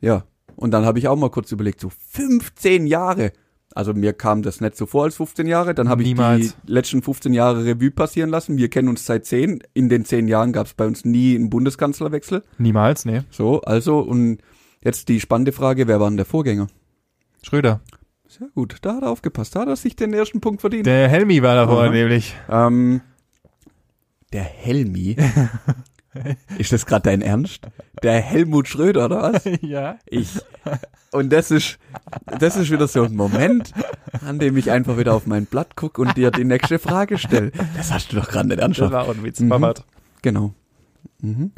Ja. Und dann habe ich auch mal kurz überlegt, so 15 Jahre. Also mir kam das nicht so vor als 15 Jahre. Dann habe ich Niemals. die letzten 15 Jahre Revue passieren lassen. Wir kennen uns seit 10. In den 10 Jahren gab es bei uns nie einen Bundeskanzlerwechsel. Niemals, nee. So, also und jetzt die spannende Frage, wer war denn der Vorgänger? Schröder. Sehr gut, da hat er aufgepasst, da hat er sich den ersten Punkt verdient. Der Helmi war davor Aha. nämlich. ähm, der Helmi? *laughs* ist das gerade dein Ernst? Der Helmut Schröder, oder was? *laughs* ja. Ich. Und das ist, das ist wieder so ein Moment, an dem ich einfach wieder auf mein Blatt gucke und dir die nächste Frage stelle. Das hast du doch gerade nicht Das anschaut. war auch ein Witz. Mhm. Genau. Mhm.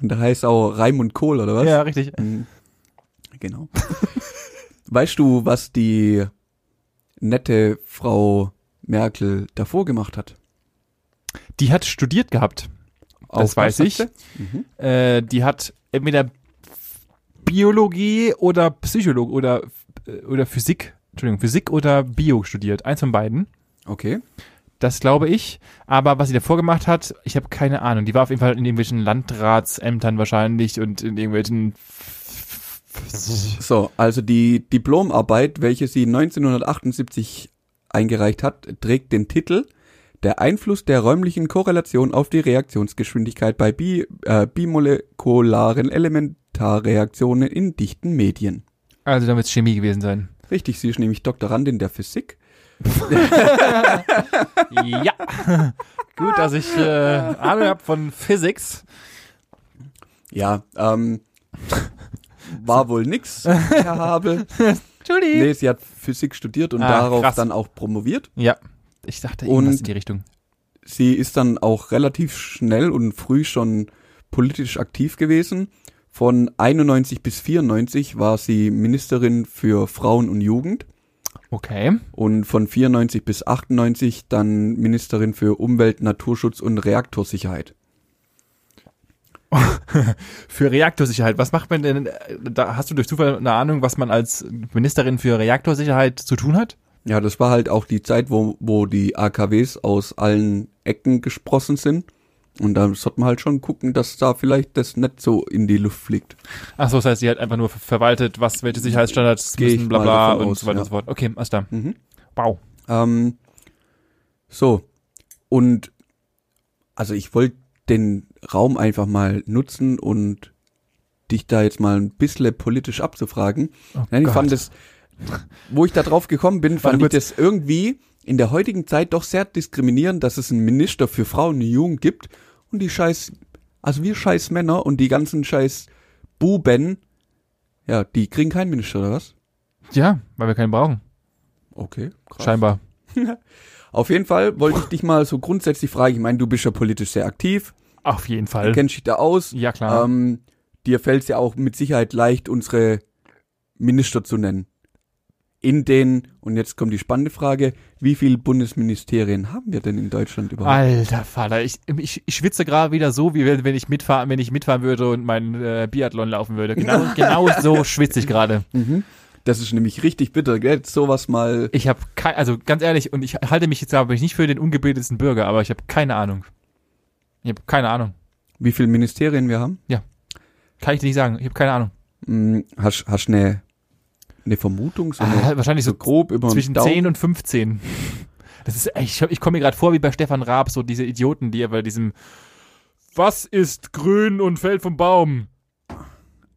Und da heißt auch Raimund Kohl, oder was? Ja, richtig. Mhm. Genau. Weißt du, was die nette Frau Merkel davor gemacht hat? Die hat studiert gehabt. Das Auf weiß ich. Mhm. Äh, die hat entweder Biologie oder Psychologie oder, oder Physik, Entschuldigung, Physik oder Bio studiert. Eins von beiden. Okay. Das glaube ich. Aber was sie davor gemacht hat, ich habe keine Ahnung. Die war auf jeden Fall in irgendwelchen Landratsämtern wahrscheinlich und in irgendwelchen. *laughs* So, also die Diplomarbeit, welche sie 1978 eingereicht hat, trägt den Titel Der Einfluss der räumlichen Korrelation auf die Reaktionsgeschwindigkeit bei bi äh, bimolekularen Elementarreaktionen in dichten Medien. Also da wird es Chemie gewesen sein. Richtig, sie ist nämlich Doktorandin der Physik. *laughs* ja. *laughs* Gut, dass ich äh, Ahnung habe von Physics. Ja, ähm, war wohl nix, *laughs* Herr Habel. Entschuldigung. Nee, sie hat Physik studiert und Ah, darauf krass. dann auch promoviert. Ja. Ich dachte irgendwas Und- in die Richtung. Sie ist dann auch relativ schnell und früh schon politisch aktiv gewesen. Von 91 bis 94 war sie Ministerin für Frauen und Jugend Okay. und von 94 bis 98 dann Ministerin für Umwelt, Naturschutz und Reaktorsicherheit. Für Reaktorsicherheit, was macht man denn, da hast du durch Zufall eine Ahnung, was man als Ministerin für Reaktorsicherheit zu tun hat? Ja, das war halt auch die Zeit, wo, wo die AKWs aus allen Ecken gesprossen sind. Und da sollte man halt schon gucken, dass da vielleicht das nicht so in die Luft fliegt. Ach so, das heißt, sie hat einfach nur ver- verwaltet, was, welche Sicherheitsstandards Geh müssen, bla bla und aus, so weiter ja. und so fort. Okay, alles da. Mhm. Wow. Ähm, so. Und also ich wollte den Raum einfach mal nutzen und dich da jetzt mal ein bisschen politisch abzufragen. Oh Nein, ich Gott. fand das, wo ich da drauf gekommen bin, fand ich das irgendwie in der heutigen Zeit doch sehr diskriminierend, dass es einen Minister für Frauen und Jugend gibt und die scheiß, also wir scheiß Männer und die ganzen scheiß Buben, ja, die kriegen keinen Minister oder was? Ja, weil wir keinen brauchen. Okay, krass. Scheinbar. *laughs* Auf jeden Fall wollte ich dich mal so grundsätzlich fragen, ich meine, du bist ja politisch sehr aktiv, Auf jeden du Fall. kennst dich da aus, Ja, klar. ähm, dir fällt es ja auch mit Sicherheit leicht, unsere Minister zu nennen. In den, und jetzt kommt die spannende Frage, wie viele Bundesministerien haben wir denn in Deutschland überhaupt? Alter Vater, ich, ich, ich schwitze gerade wieder so, wie wenn wenn ich mitfahren, wenn ich mitfahren würde und meinen äh, Biathlon laufen würde. Genau, *laughs* genau so schwitze ich gerade. Mhm. Das ist nämlich richtig bitter, gell? Sowas mal. Ich habe kein, also ganz ehrlich, und ich halte mich jetzt aber nicht für den ungebildetsten Bürger, aber ich habe keine Ahnung. Ich habe keine Ahnung. Wie viele Ministerien wir haben? Kann ich dir nicht sagen. Ich habe keine Ahnung. Hm, hast hast eine eine Vermutung so, eine, Ah, wahrscheinlich so so grob über zwischen Daumen? 10 und 15. Das ist echt, ich, ich komme mir gerade vor wie bei Stefan Raab, so diese Idioten, die er bei diesem Was ist grün und fällt vom Baum?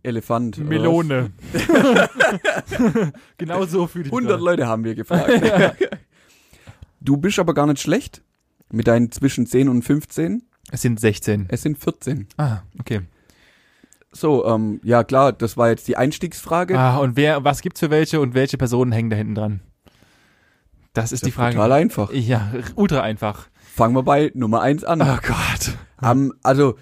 Elefant. Melone. *laughs* *laughs* genau so fühle ich was? mich 100 gerade. Leute haben wir gefragt. *laughs* Du bist aber gar nicht schlecht mit deinen zwischen 10 und 15. Es sind 16. Es sind 14. Ah, okay. So, ähm, ja klar, das war jetzt die Einstiegsfrage. Ah, und wer, was gibt's für welche und welche Personen hängen da hinten dran? Das ist die Frage. Total einfach. Ja, ultra einfach. Fangen wir bei Nummer 1 an. Oh Gott. Ähm, also,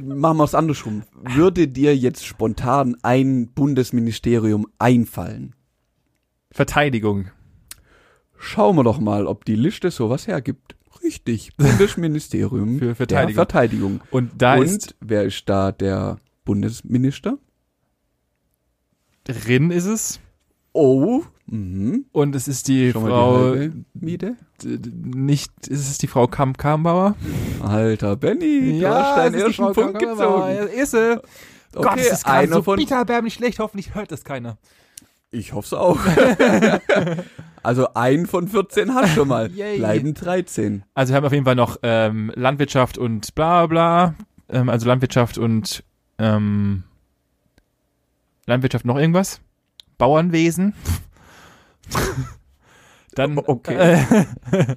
machen wir es andersrum. Würde dir jetzt spontan ein Bundesministerium einfallen? Verteidigung. Schauen wir doch mal, ob die Liste sowas hergibt. Richtig, Bundesministerium *laughs* Für der Verteidigung. Verteidigung. Und da Und ist wer ist da der Bundesminister? drin ist es. Oh, mhm. Und es ist die Schon Frau, die Miete. nicht, ist es die Frau Kam Kambauer? Alter Benny, du hast deinen ersten Punkt gezogen. Ist sie. Gott, Okay, ist das einer so von, bitterbärmlich schlecht. Hoffentlich hört das keiner. Ich hoffe auch. *laughs* also ein von 14 hast schon mal. *laughs* Yay. Bleiben 13. Also wir haben auf jeden Fall noch ähm, Landwirtschaft und bla bla. Ähm, also Landwirtschaft und ähm, Landwirtschaft noch irgendwas? Bauernwesen. *laughs* Dann Okay. Äh,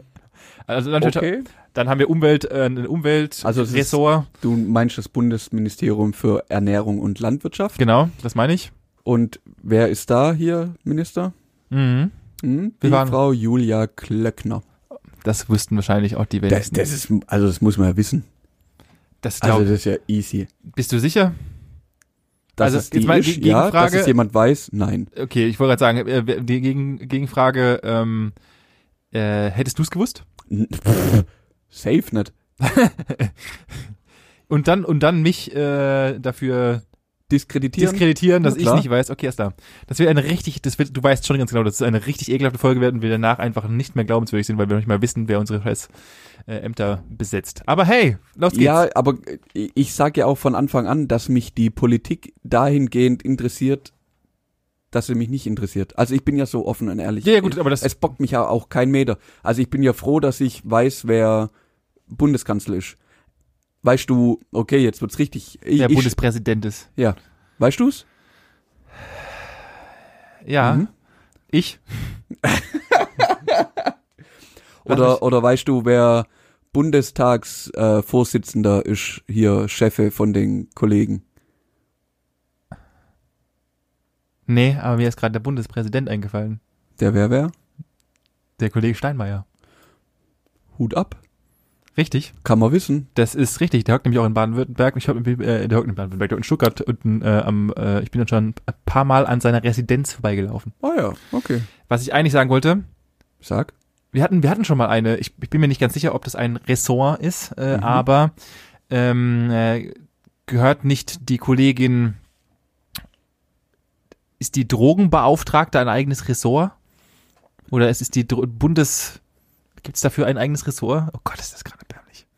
also Landwirtschaft. Okay. Dann haben wir Umwelt, äh, ein Umwelt Also es ist- Ressort. Du meinst das Bundesministerium für Ernährung und Landwirtschaft. Genau, das meine ich. Und wer ist da hier Minister? Mhm. Hm? Wir Die Frau Julia Klöckner. Das wüssten wahrscheinlich auch die Das, wenigsten. das ist, also das muss man ja wissen. das Also glaub, das ist ja easy. bist du sicher? Dass Also es die jetzt mal ist, ja, dass es jemand weiß, nein. Okay, ich wollte gerade sagen, äh, die Gegen Gegenfrage, ähm, äh, hättest du es gewusst? *laughs* Safe nicht. *laughs* Und dann und dann mich äh, dafür Diskreditieren. diskreditieren, dass ich nicht weiß. Okay, ist da. Das wird eine richtig, das wird, du weißt schon ganz genau, dass es eine richtig ekelhafte Folge werden, wir danach einfach nicht mehr glaubenswürdig sind, weil wir noch nicht mal wissen, wer unsere scheiß äh, Ämter besetzt. Aber hey, los geht's. ja, aber ich sage ja auch von Anfang an, dass mich die Politik dahingehend interessiert, dass sie mich nicht interessiert. Also ich bin ja so offen und ehrlich. ja, ja gut, aber das Es bockt mich ja auch kein Meter. Also ich bin ja froh, dass ich weiß, wer Bundeskanzler ist. Weißt du, okay, jetzt wird's richtig. Ich, der ich, Bundespräsident ist. ja. Weißt du's? Ja, Mhm. ich. *laughs* Oder, oder weißt du, wer Bundestagsvorsitzender äh, ist, hier Chefe von den Kollegen? Nee, aber mir ist gerade der Bundespräsident eingefallen. Der wer wer? Der Kollege Steinmeier. Hut ab. Richtig. Kann man wissen. Das ist richtig. Der hockt nämlich auch in Baden-Württemberg. Ich hab, äh, der hockt in Baden-Württemberg, der in Stuttgart unten äh, am. Äh, ich bin dann schon ein paar Mal an seiner Residenz vorbeigelaufen. Ah ja, okay. Was ich eigentlich sagen wollte, Sag. wir hatten, wir hatten schon mal eine. Ich, ich bin mir nicht ganz sicher, ob das ein Ressort ist, äh, Mhm. aber ähm, äh, gehört nicht die Kollegin. Ist die Drogenbeauftragte ein eigenes Ressort? Oder es ist die Dro Bundes. Gibt es dafür ein eigenes Ressort? Oh Gott, ist das gerade.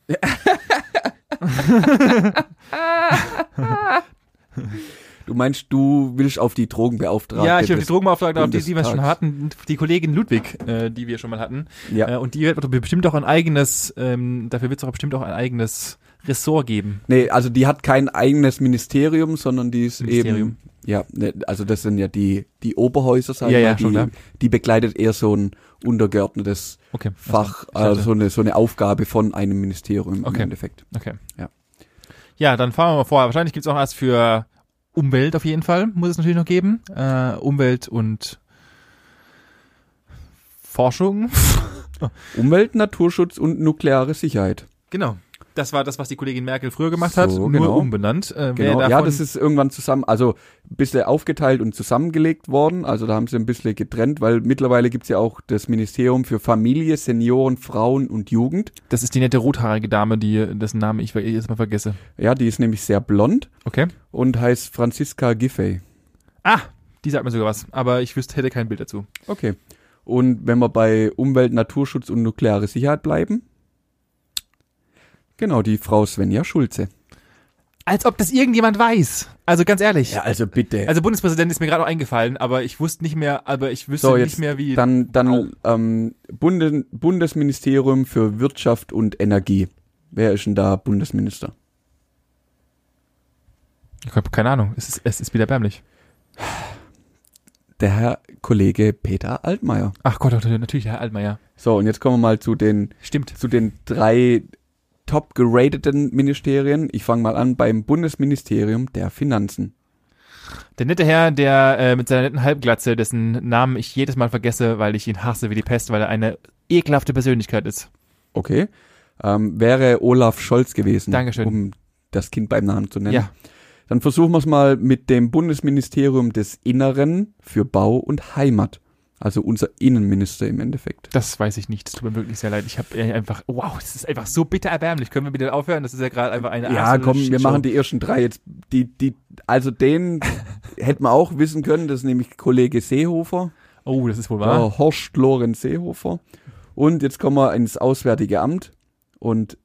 *laughs* Du meinst, du willst auf die Drogenbeauftragte? ja, ich habe die des Drogenbeauftragte, auf die, die wir schon hatten, die Kollegin Ludwig, äh, die wir schon mal hatten. Ja. Äh, und die wird bestimmt auch ein eigenes, ähm, dafür wird es auch bestimmt auch ein eigenes Ressort geben. Nee, also die hat kein eigenes Ministerium, sondern die ist Ministerium. eben. Ja, ne, also das sind ja die, die Oberhäuser, sag ich Ja, mal, ja, die, schon klar. die begleitet eher so ein untergeordnetes Okay. Fach, also so eine, so eine Aufgabe von einem Ministerium Okay. im Endeffekt. Okay. Ja. Ja, dann fahren wir mal vor. Wahrscheinlich gibt's auch was für Umwelt auf jeden Fall, muss es natürlich noch geben. Äh, Umwelt und Forschung. *laughs* Umwelt, Naturschutz und nukleare Sicherheit. Genau. Das war das, was die Kollegin Merkel früher gemacht hat, So, nur genau. umbenannt. Äh, Genau, ja, das ist irgendwann zusammen, also ein bisschen aufgeteilt und zusammengelegt worden. Also da haben sie ein bisschen getrennt, weil mittlerweile gibt's ja auch das Ministerium für Familie, Senioren, Frauen und Jugend. das ist die nette rothaarige Dame, die dessen Namen ich jetzt mal vergesse. Ja, die ist nämlich sehr blond Okay. und heißt Franziska Giffey. Ah, die sagt mir sogar was, aber ich wüsste, hätte kein Bild dazu. Okay. Und wenn wir bei Umwelt, Naturschutz und nukleare Sicherheit bleiben? Genau, die Frau Svenja Schulze. Als ob das irgendjemand weiß. Also ganz ehrlich. also bitte. Also Bundespräsident ist mir gerade auch eingefallen, aber ich wusste nicht mehr, aber ich wüsste So, nicht jetzt mehr, wie. dann dann ähm, Bunde, Bundesministerium für Wirtschaft und Energie. Wer ist denn da Bundesminister? Ich hab keine Ahnung. Es ist, es ist wieder erbärmlich. Der Herr Kollege Peter Altmaier. Ach Gott, natürlich, Herr Altmaier. So, und jetzt kommen wir mal zu den, Stimmt. zu den drei top gerateten Ministerien. Ich fange mal an beim Bundesministerium der Finanzen. Der nette Herr, der äh, mit seiner netten Halbglatze, dessen Namen ich jedes Mal vergesse, weil ich ihn hasse wie die Pest, weil er eine ekelhafte Persönlichkeit ist. Okay. Ähm, wäre Olaf Scholz gewesen. Dankeschön. Um das Kind beim Namen zu nennen. Ja. Dann versuchen wir es mal mit dem Bundesministerium des Inneren für Bau und Heimat. Also unser Innenminister im Endeffekt. Das weiß ich nicht. Es tut mir wirklich sehr leid. Ich habe einfach, wow, es ist einfach so bitter erbärmlich. Können wir bitte aufhören? Das ist ja gerade einfach eine Ja, komm, wir machen die ersten drei jetzt. Die, die, also den *laughs* hätten wir auch wissen können. Das ist nämlich Kollege Seehofer. Oh, das ist wohl wahr. Horst Lorenz Seehofer. Und jetzt kommen wir ins Auswärtige Amt. Und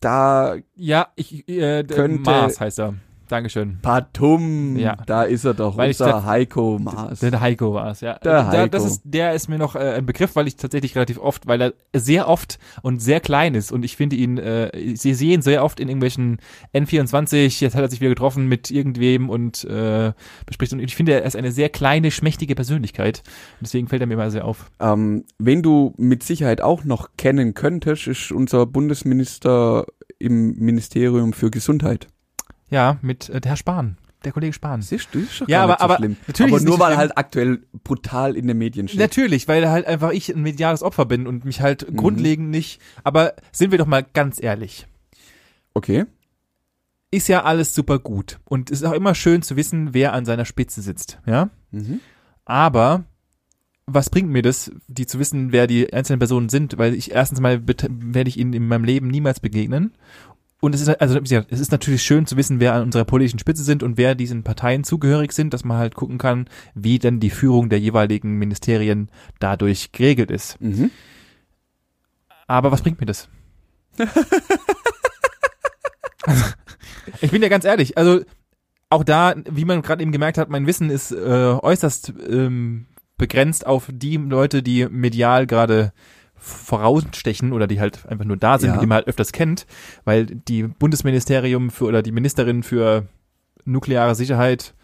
da Ja, ich, äh, Könnte- Mars heißt er. Dankeschön. Patum, Ja. da ist er doch, Weil ich unser da- Heiko Maas. Der Heiko war es, ja. Der Das Heiko. ist, der ist mir noch äh, ein Begriff, weil ich tatsächlich relativ oft, weil er sehr oft und sehr klein ist und ich finde ihn, äh, sie sehen sehr oft in irgendwelchen N24, jetzt hat er sich wieder getroffen mit irgendwem und äh, bespricht und ich finde, er ist eine sehr kleine, schmächtige Persönlichkeit. Deswegen fällt er mir immer sehr auf. Ähm, wen du mit Sicherheit auch noch kennen könntest, ist unser Bundesminister im Ministerium für Gesundheit. Ja, mit äh, der Herr Spahn, der Kollege Spahn. Siehst du, ist doch Ja, aber- so aber schlimm. natürlich aber nur weil er schlimm. halt aktuell brutal in den Medien steht. Natürlich, weil halt einfach ich ein mediales Opfer bin und mich halt Mhm. grundlegend nicht, aber sind wir doch mal ganz ehrlich. Okay. ist ja alles super gut. Und es ist auch immer schön zu wissen, wer an seiner Spitze sitzt, ja. Mhm. Aber was bringt mir das, die zu wissen, wer die einzelnen Personen sind? Weil ich erstens mal werde ich ihnen in meinem Leben niemals begegnen. Und es ist, also, es ist natürlich schön zu wissen, wer an unserer politischen Spitze sind und wer diesen Parteien zugehörig sind, dass man halt gucken kann, wie denn die Führung der jeweiligen Ministerien dadurch geregelt ist. Mhm. Aber was bringt mir das? also, *laughs* ich bin ja ganz ehrlich, also auch da, wie man gerade eben gemerkt hat, mein Wissen ist äh, äußerst ähm, begrenzt auf die Leute, die medial gerade vorausstechen oder die halt einfach nur da sind, Ja. die man halt öfters kennt, weil die Bundesministerium für oder die Ministerin für nukleare Sicherheit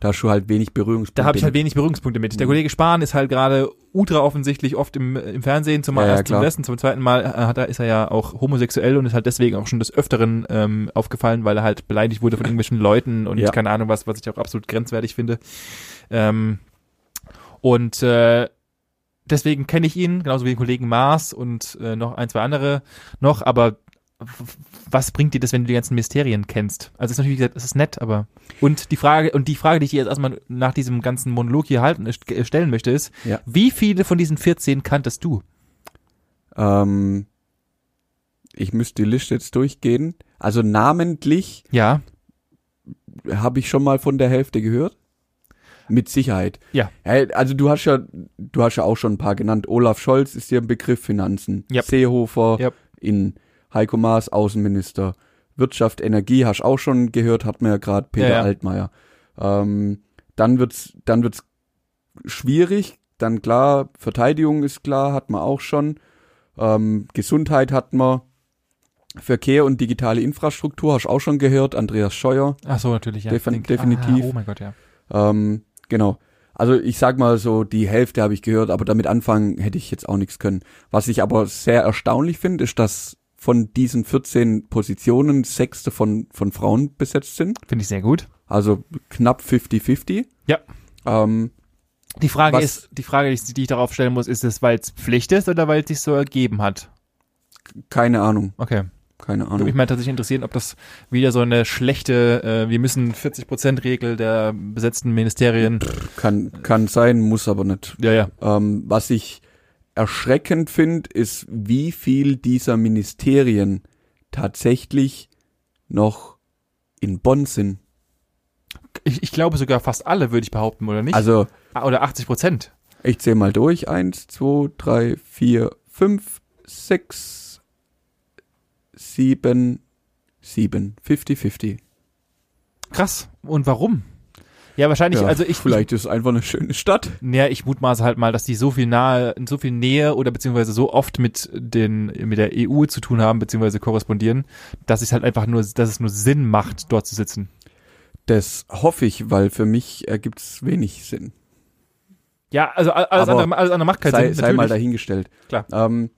Da hast du halt wenig Berührungspunkte. da habe ich halt wenig Berührungspunkte mit. Der Mhm. Kollege Spahn ist halt gerade ultra offensichtlich oft im, im Fernsehen, zum Ja, ersten, zum klar. ersten, zum zweiten Mal äh, hat er, ist er ja auch homosexuell und ist halt deswegen auch schon des Öfteren ähm, aufgefallen, weil er halt beleidigt wurde von *laughs* irgendwelchen Leuten und Ja. keine Ahnung was, was ich auch absolut grenzwertig finde. Ähm, und äh, deswegen kenne ich ihn, genauso wie den Kollegen Maas und äh, noch ein, zwei andere noch, aber was bringt dir das, wenn du die ganzen Mysterien kennst? Also es ist natürlich, es ist nett, aber und die Frage und die Frage, die ich dir jetzt erstmal nach diesem ganzen Monolog hier halten äh, stellen möchte, ist: Ja. Wie viele von diesen 14 kanntest du? Ähm, ich müsste die Liste jetzt durchgehen. Also namentlich Ja, habe ich schon mal von der Hälfte gehört. Mit Sicherheit. Ja. Also du hast ja, du hast ja auch schon ein paar genannt. Olaf Scholz ist dir ein Begriff, Finanzen. Yep. Seehofer Yep. in Heiko Maas, Außenminister. Wirtschaft, Energie, hast auch schon gehört, hat man ja gerade Peter Ja, ja. Altmaier. Ähm, dann wird's, dann wird's schwierig. Dann klar, Verteidigung ist klar, hat man auch schon. Ähm, Gesundheit hat man. Verkehr und digitale Infrastruktur hast auch schon gehört, Andreas Scheuer. Ach so, natürlich, ja. Defin- definitiv. Ah, oh mein Gott, ja. Ähm, genau. Also ich sag mal so, die Hälfte habe ich gehört, aber damit anfangen hätte ich jetzt auch nichts können. Was ich aber sehr erstaunlich finde, ist, dass von diesen 14 Positionen sechs davon von Frauen besetzt sind. Finde ich sehr gut. Also knapp 50-50. Ja. Ähm, Die Frage Was- ist, die Frage, die ich- die ich darauf stellen muss, ist es, weil es Pflicht ist oder weil es sich so ergeben hat? keine Ahnung, Okay. Keine Würde Ahnung. mich mal tatsächlich interessieren, ob das wieder so eine schlechte, äh, wir müssen 40%-Regel der besetzten Ministerien. Kann, kann sein, muss aber nicht. Ja, ja. Ähm, was ich erschreckend finde, ist, wie viel dieser Ministerien tatsächlich noch in Bonn sind. Ich, ich glaube sogar fast alle, würde ich behaupten, oder nicht? Also Ah, oder 80 Prozent. Ich zähle mal durch. Eins, zwei, drei, vier, fünf, sechs, sieben, sieben. 50-50. Krass. Und warum? Ja, wahrscheinlich, Ja, also ich, vielleicht ist es einfach eine schöne Stadt. ich, ja, ich mutmaße halt mal, dass die so viel nahe, so viel Nähe oder beziehungsweise so oft mit den, mit der EU zu tun haben, beziehungsweise korrespondieren, dass es halt einfach nur, dass es nur Sinn macht, dort zu sitzen. Das hoffe ich, weil für mich ergibt es wenig Sinn. Ja, also alles Aber andere, alles andere macht keinen sei, Sinn. sei mal natürlich. dahingestellt. Klar. Ähm,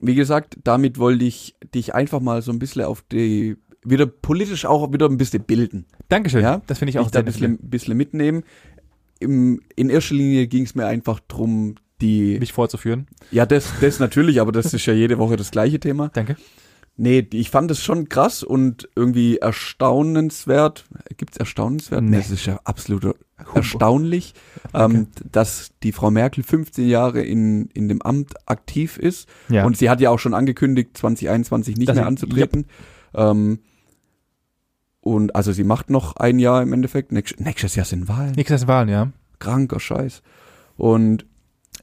wie gesagt, damit wollte ich dich einfach mal so ein bisschen auf die, wieder politisch auch wieder ein bisschen bilden. Dankeschön. Ja, das finde ich auch ich da ein sehr bisschen, bisschen mitnehmen. Im, in erster Linie ging es mir einfach drum, die, mich vorzuführen. ja, das, das natürlich, aber das ist ja jede Woche das gleiche Thema. Danke. Nee, ich fand es schon krass und irgendwie erstaunenswert. Gibt's erstaunenswert? Nee. Das ist ja absolut erstaunlich, ähm, dass die Frau Merkel 15 Jahre in, in dem Amt aktiv ist. Ja. Und sie hat ja auch schon angekündigt, 2021 nicht Dass mehr anzutreten. Ähm, und also sie macht noch ein Jahr im Endeffekt. Nächst, nächstes Jahr sind Wahlen. Nächstes Wahlen, ja. Kranker Scheiß. Und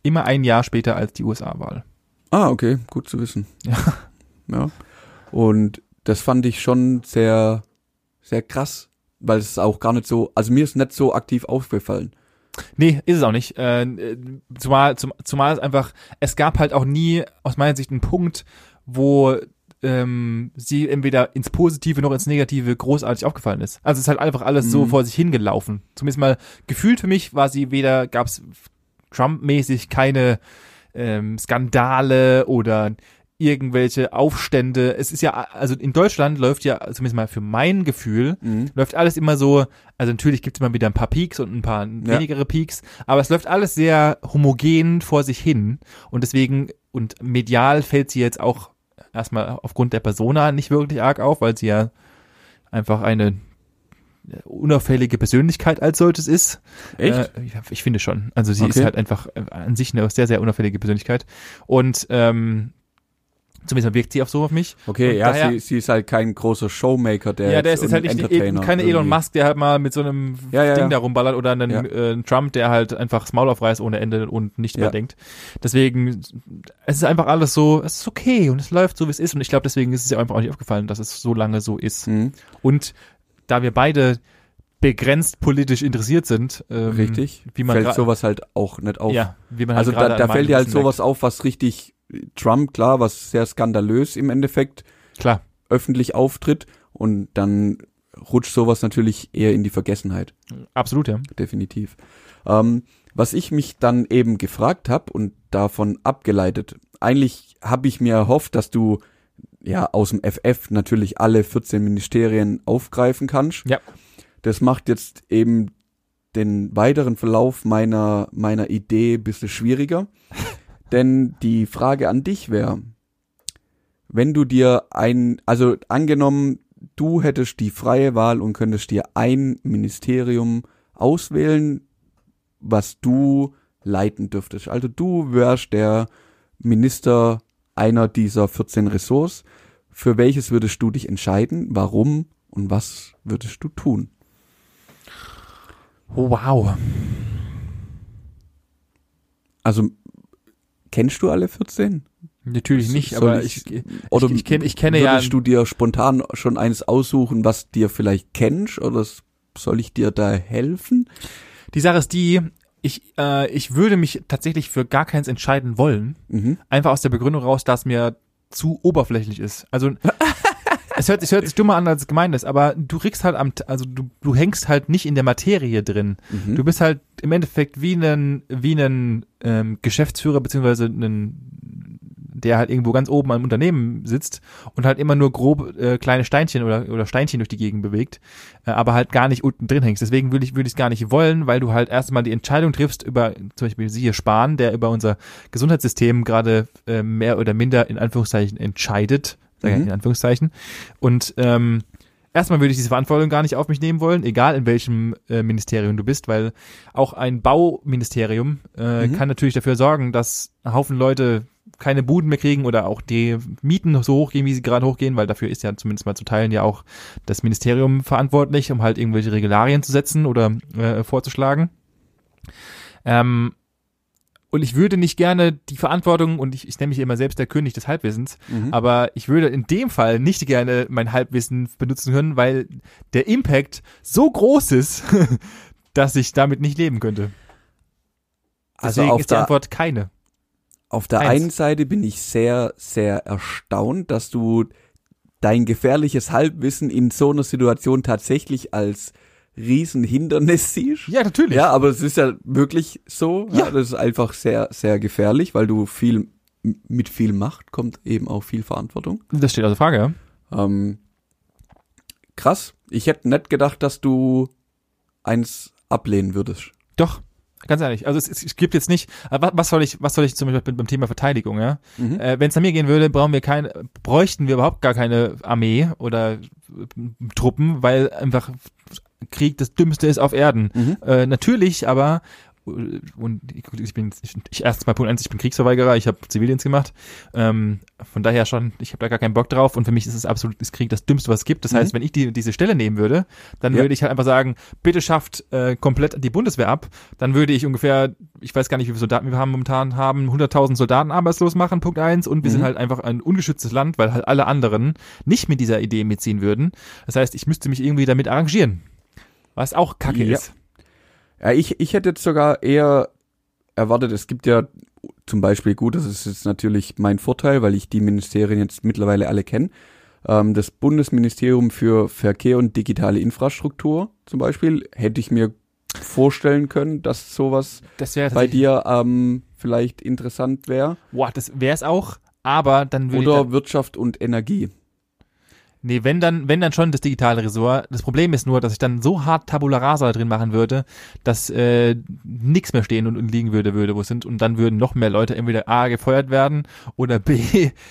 Immer ein Jahr später als die USA-Wahl. Ah, okay, gut zu wissen. Ja. Ja. Und das fand ich schon sehr, sehr krass, weil es auch gar nicht so, also mir ist nicht so aktiv aufgefallen. Nee, ist es auch nicht. Äh, zumal, zum, zumal es einfach, es gab halt auch nie aus meiner Sicht einen Punkt, wo ähm, sie entweder ins Positive noch ins Negative großartig aufgefallen ist. Also es ist halt einfach alles so Mhm. vor sich hingelaufen. Zumindest mal gefühlt für mich war sie weder, gab es Trump-mäßig keine ähm, Skandale oder irgendwelche Aufstände. Es ist ja, also in Deutschland läuft ja, zumindest mal für mein Gefühl, läuft alles immer so, also natürlich gibt es immer wieder ein paar Peaks und ein paar wenigere Peaks, aber es läuft alles sehr homogen vor sich hin und deswegen, und medial fällt sie jetzt auch erstmal aufgrund der Persona nicht wirklich arg auf, weil sie ja einfach eine unauffällige Persönlichkeit als solches ist. Echt? Äh, ja, ich finde schon. Also sie ist Okay. halt einfach äh, an sich eine sehr, sehr unauffällige Persönlichkeit. Und ähm, zumindest wirkt sie auch so auf mich. okay, und ja, daher- sie, sie ist halt kein großer Showmaker, der ja, der ist jetzt halt nicht Entertainer keine Elon. Musk, der halt mal mit so einem Ja, ja, Ding ja. da rumballert oder einen äh, Trump, der halt einfach das Maul aufreißt ohne Ende und nicht mehr denkt. Deswegen, es ist einfach alles so, es ist okay und es läuft so, wie es ist. Und ich glaube, deswegen ist es ja einfach auch nicht aufgefallen, dass es so lange so ist. Mhm, Und da wir beide begrenzt politisch interessiert sind, ähm, richtig. wie man fällt sowas halt auch nicht auf. ja, wie man halt also da, da fällt dir halt sowas auf, was richtig Trump, klar, was sehr skandalös im Endeffekt. Klar, öffentlich auftritt und dann rutscht sowas natürlich eher in die Vergessenheit. absolut, ja. definitiv. Ähm, was ich mich dann eben gefragt habe und davon abgeleitet, eigentlich habe ich mir erhofft, dass du ja aus dem FF natürlich alle 14 Ministerien aufgreifen kannst. Ja. Das macht jetzt eben den weiteren Verlauf meiner meiner Idee ein bisschen schwieriger. *laughs* Denn die Frage an dich wäre, wenn du dir ein, also angenommen, du hättest die freie Wahl und könntest dir ein Ministerium auswählen, was du leiten dürftest. Also du wärst der Minister einer dieser 14 Ressorts. Für welches würdest du dich entscheiden? Warum? Und was würdest du tun? Wow. Also, kennst du alle 14? Natürlich nicht, Soll aber ich- ich, Oder ich, kenn, ich kenne ja, würdest du dir spontan schon eins aussuchen, was dir vielleicht kennst? Oder soll ich dir da helfen? die Sache ist die, ich, äh, ich würde mich tatsächlich für gar keins entscheiden wollen. Mhm. Einfach aus der Begründung raus, dass mir zu oberflächlich ist. Also *laughs* es hört, es hört sich dummer an, als es gemeint ist, aber du kriegst halt am, also du, du hängst halt nicht in der Materie drin. Mhm. Du bist halt im Endeffekt wie ein, wie ein ähm, Geschäftsführer beziehungsweise ein, der halt irgendwo ganz oben am Unternehmen sitzt und halt immer nur grob äh, kleine Steinchen oder, oder Steinchen durch die Gegend bewegt, äh, aber halt gar nicht unten drin hängst. Deswegen würde ich es gar nicht wollen, weil du halt erstmal die Entscheidung triffst über zum Beispiel siehe Spahn, der über unser Gesundheitssystem gerade äh, mehr oder minder in Anführungszeichen entscheidet, sage ich Mhm. in Anführungszeichen. Und ähm, erstmal würde ich diese Verantwortung gar nicht auf mich nehmen wollen, egal in welchem äh, Ministerium du bist, weil auch ein Bauministerium äh, Mhm. kann natürlich dafür sorgen, dass ein Haufen Leute keine Buden mehr kriegen oder auch die Mieten so hochgehen, wie sie gerade hochgehen, weil dafür ist ja zumindest mal zu Teilen ja auch das Ministerium verantwortlich, um halt irgendwelche Regularien zu setzen oder äh, vorzuschlagen. Ähm, und ich würde nicht gerne die Verantwortung, und ich, ich nenne mich immer selbst der König des Halbwissens, Mhm. aber ich würde in dem Fall nicht gerne mein Halbwissen benutzen können, weil der Impact so groß ist, *laughs* dass ich damit nicht leben könnte. Also Deswegen auf ist die Antwort keine. auf der eins. einen Seite bin ich sehr, sehr erstaunt, dass du dein gefährliches Halbwissen in so einer Situation tatsächlich als Riesenhindernis siehst. Ja, natürlich. Ja, aber es ist ja wirklich so. Ja. Ja. das ist einfach sehr, sehr gefährlich, weil du viel, mit viel Macht kommt eben auch viel Verantwortung. Das steht außer Frage, ja. Ähm, krass. Ich hätte nicht gedacht, dass du eins ablehnen würdest. Doch, ganz ehrlich. Also es, es, gibt jetzt nicht, was, was soll ich, was soll ich zum Beispiel beim Thema Verteidigung, ja? Mhm. Äh, Wenn es an mir gehen würde, brauchen wir keine, bräuchten wir überhaupt gar keine Armee oder äh, Truppen, weil einfach Krieg das Dümmste ist auf Erden. Mhm. Äh, natürlich, aber äh, und ich, bin ich, ich erst mal Punkt eins, ich bin Kriegsverweigerer, ich habe Zivildienst gemacht. Ähm, von daher schon, ich habe da gar keinen Bock drauf und für mich ist es absolut ist Krieg das Dümmste, was es gibt. Das Mhm. heißt, wenn ich die, diese Stelle nehmen würde, dann Ja. würde ich halt einfach sagen, bitte schafft äh, komplett die Bundeswehr ab. Dann würde ich ungefähr, ich weiß gar nicht, wie viele Soldaten wir haben momentan haben, 100.000 Soldaten arbeitslos machen, Punkt eins. Und wir Mhm. sind halt einfach ein ungeschütztes Land, weil halt alle anderen nicht mit dieser Idee mitziehen würden. Das heißt, ich müsste mich irgendwie damit arrangieren. Was auch kacke Ja. ist. Ja, ich, ich hätte jetzt sogar eher erwartet, es gibt ja zum Beispiel, gut, das ist jetzt natürlich mein Vorteil, weil ich die Ministerien jetzt mittlerweile alle kenne, ähm, das Bundesministerium für Verkehr und digitale Infrastruktur zum Beispiel, hätte ich mir vorstellen können, dass sowas Das bei dir ähm, vielleicht interessant wäre. Boah, das wäre es auch, aber dann würde ich Oder dann, Wirtschaft und Energie. Nee, wenn dann, wenn dann schon das digitale Ressort. Das Problem ist nur, dass ich dann so hart Tabula Rasa da drin machen würde, dass äh, nichts mehr stehen und, und liegen würde, würde, wo es sind und dann würden noch mehr Leute entweder A gefeuert werden oder B *laughs*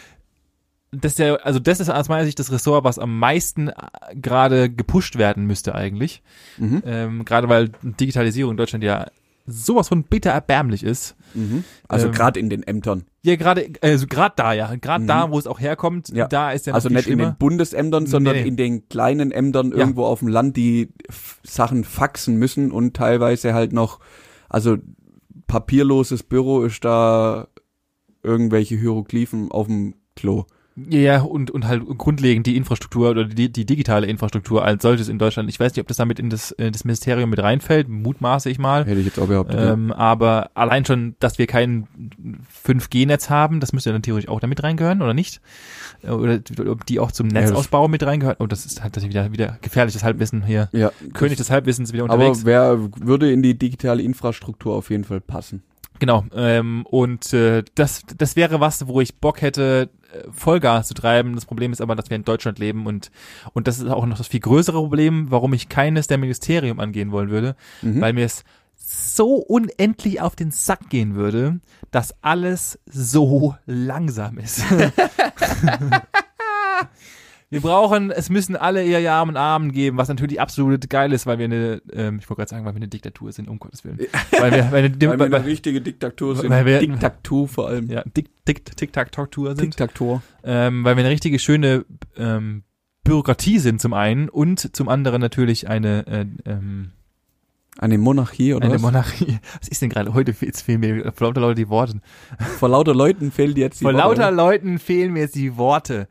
das ist ja, also das ist aus meiner Sicht das Ressort, was am meisten äh, gerade gepusht werden müsste eigentlich. Mhm. Ähm, gerade weil Digitalisierung in Deutschland ja sowas von bitter erbärmlich ist. Mhm. Also Ähm, gerade in den Ämtern. Ja, gerade, also gerade da, ja. Gerade Mhm. da, wo es auch herkommt, Ja. da ist ja Also nicht in schlimmer. den Bundesämtern, sondern Nee, nee. in den kleinen Ämtern Ja. irgendwo auf dem Land, die Sachen faxen müssen und teilweise halt noch, also papierloses Büro ist da irgendwelche Hieroglyphen auf dem Klo. Ja, und, und halt grundlegend die Infrastruktur oder die, die digitale Infrastruktur als solches in Deutschland. Ich weiß nicht, ob das damit in das, äh, das Ministerium mit reinfällt, mutmaße ich mal. Hätte ich jetzt auch behauptet. Ähm, aber allein schon, dass wir kein 5G-Netz haben, das müsste ja dann theoretisch auch damit reingehören, oder nicht? Äh, Oder ob die auch zum Ja, das- Netzausbau mit reingehören. Oh, das ist halt tatsächlich wieder, wieder gefährliches Halbwissen hier. Ja, König des Halbwissens wieder unterwegs. aber wer würde in die digitale Infrastruktur auf jeden Fall passen? Genau, ähm, und äh, das, das wäre was, wo ich Bock hätte, äh, Vollgas zu treiben. Das Problem ist aber, dass wir in Deutschland leben und, und das ist auch noch das viel größere Problem, warum ich keines der Ministerium angehen wollen würde, Mhm. weil mir es so unendlich auf den Sack gehen würde, dass alles so *laughs* langsam ist. *laughs* Wir brauchen, es müssen alle ihr Ja und Amen geben, was natürlich absolut geil ist, weil wir eine, ähm, ich wollte gerade sagen, weil wir eine Diktatur sind, um Gottes Willen. Weil wir, weil wir, Weil wir eine richtige Diktatur sind. weil wir- Diktatur vor allem. ja, Tic, Tic, Tic-Tac-Tour sind. Diktator. ähm, weil wir eine richtige schöne ähm, Bürokratie sind zum einen und zum anderen natürlich eine äh, ähm, Eine Monarchie oder Eine was? Monarchie. Was ist denn gerade heute? Jetzt fehlen mir vor lauter Leute die Worte. Vor lauter Leuten fehlt jetzt die Vor Worte, lauter Leuten fehlen mir jetzt die Worte.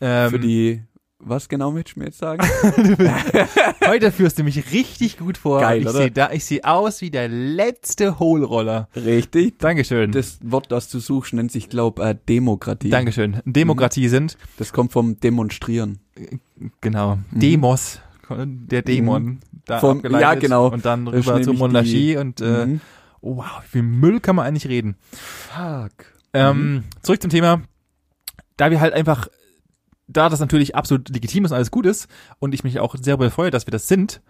Ähm, für die was genau möchtest du mir jetzt sagen? *laughs* *laughs* heute führst du mich richtig gut vor. Geil, ich sehe da, ich sehe aus wie der letzte Hohlroller. Richtig. Dankeschön. Das Wort, das du suchst, nennt sich, glaub, äh, Demokratie. Dankeschön. Demokratie sind, Das kommt vom Demonstrieren. genau, Demos, der Dämon. Da Mhm. Vom- abgeleitet ja, genau. Und dann rüber zur Monarchie die- und äh, Mhm. oh, wow, wie viel Müll kann man eigentlich reden? Fuck. Ähm, Mhm. Zurück zum Thema. Da wir halt einfach, da das natürlich absolut legitim ist und alles gut ist und ich mich auch sehr darüber freue, dass wir das sind,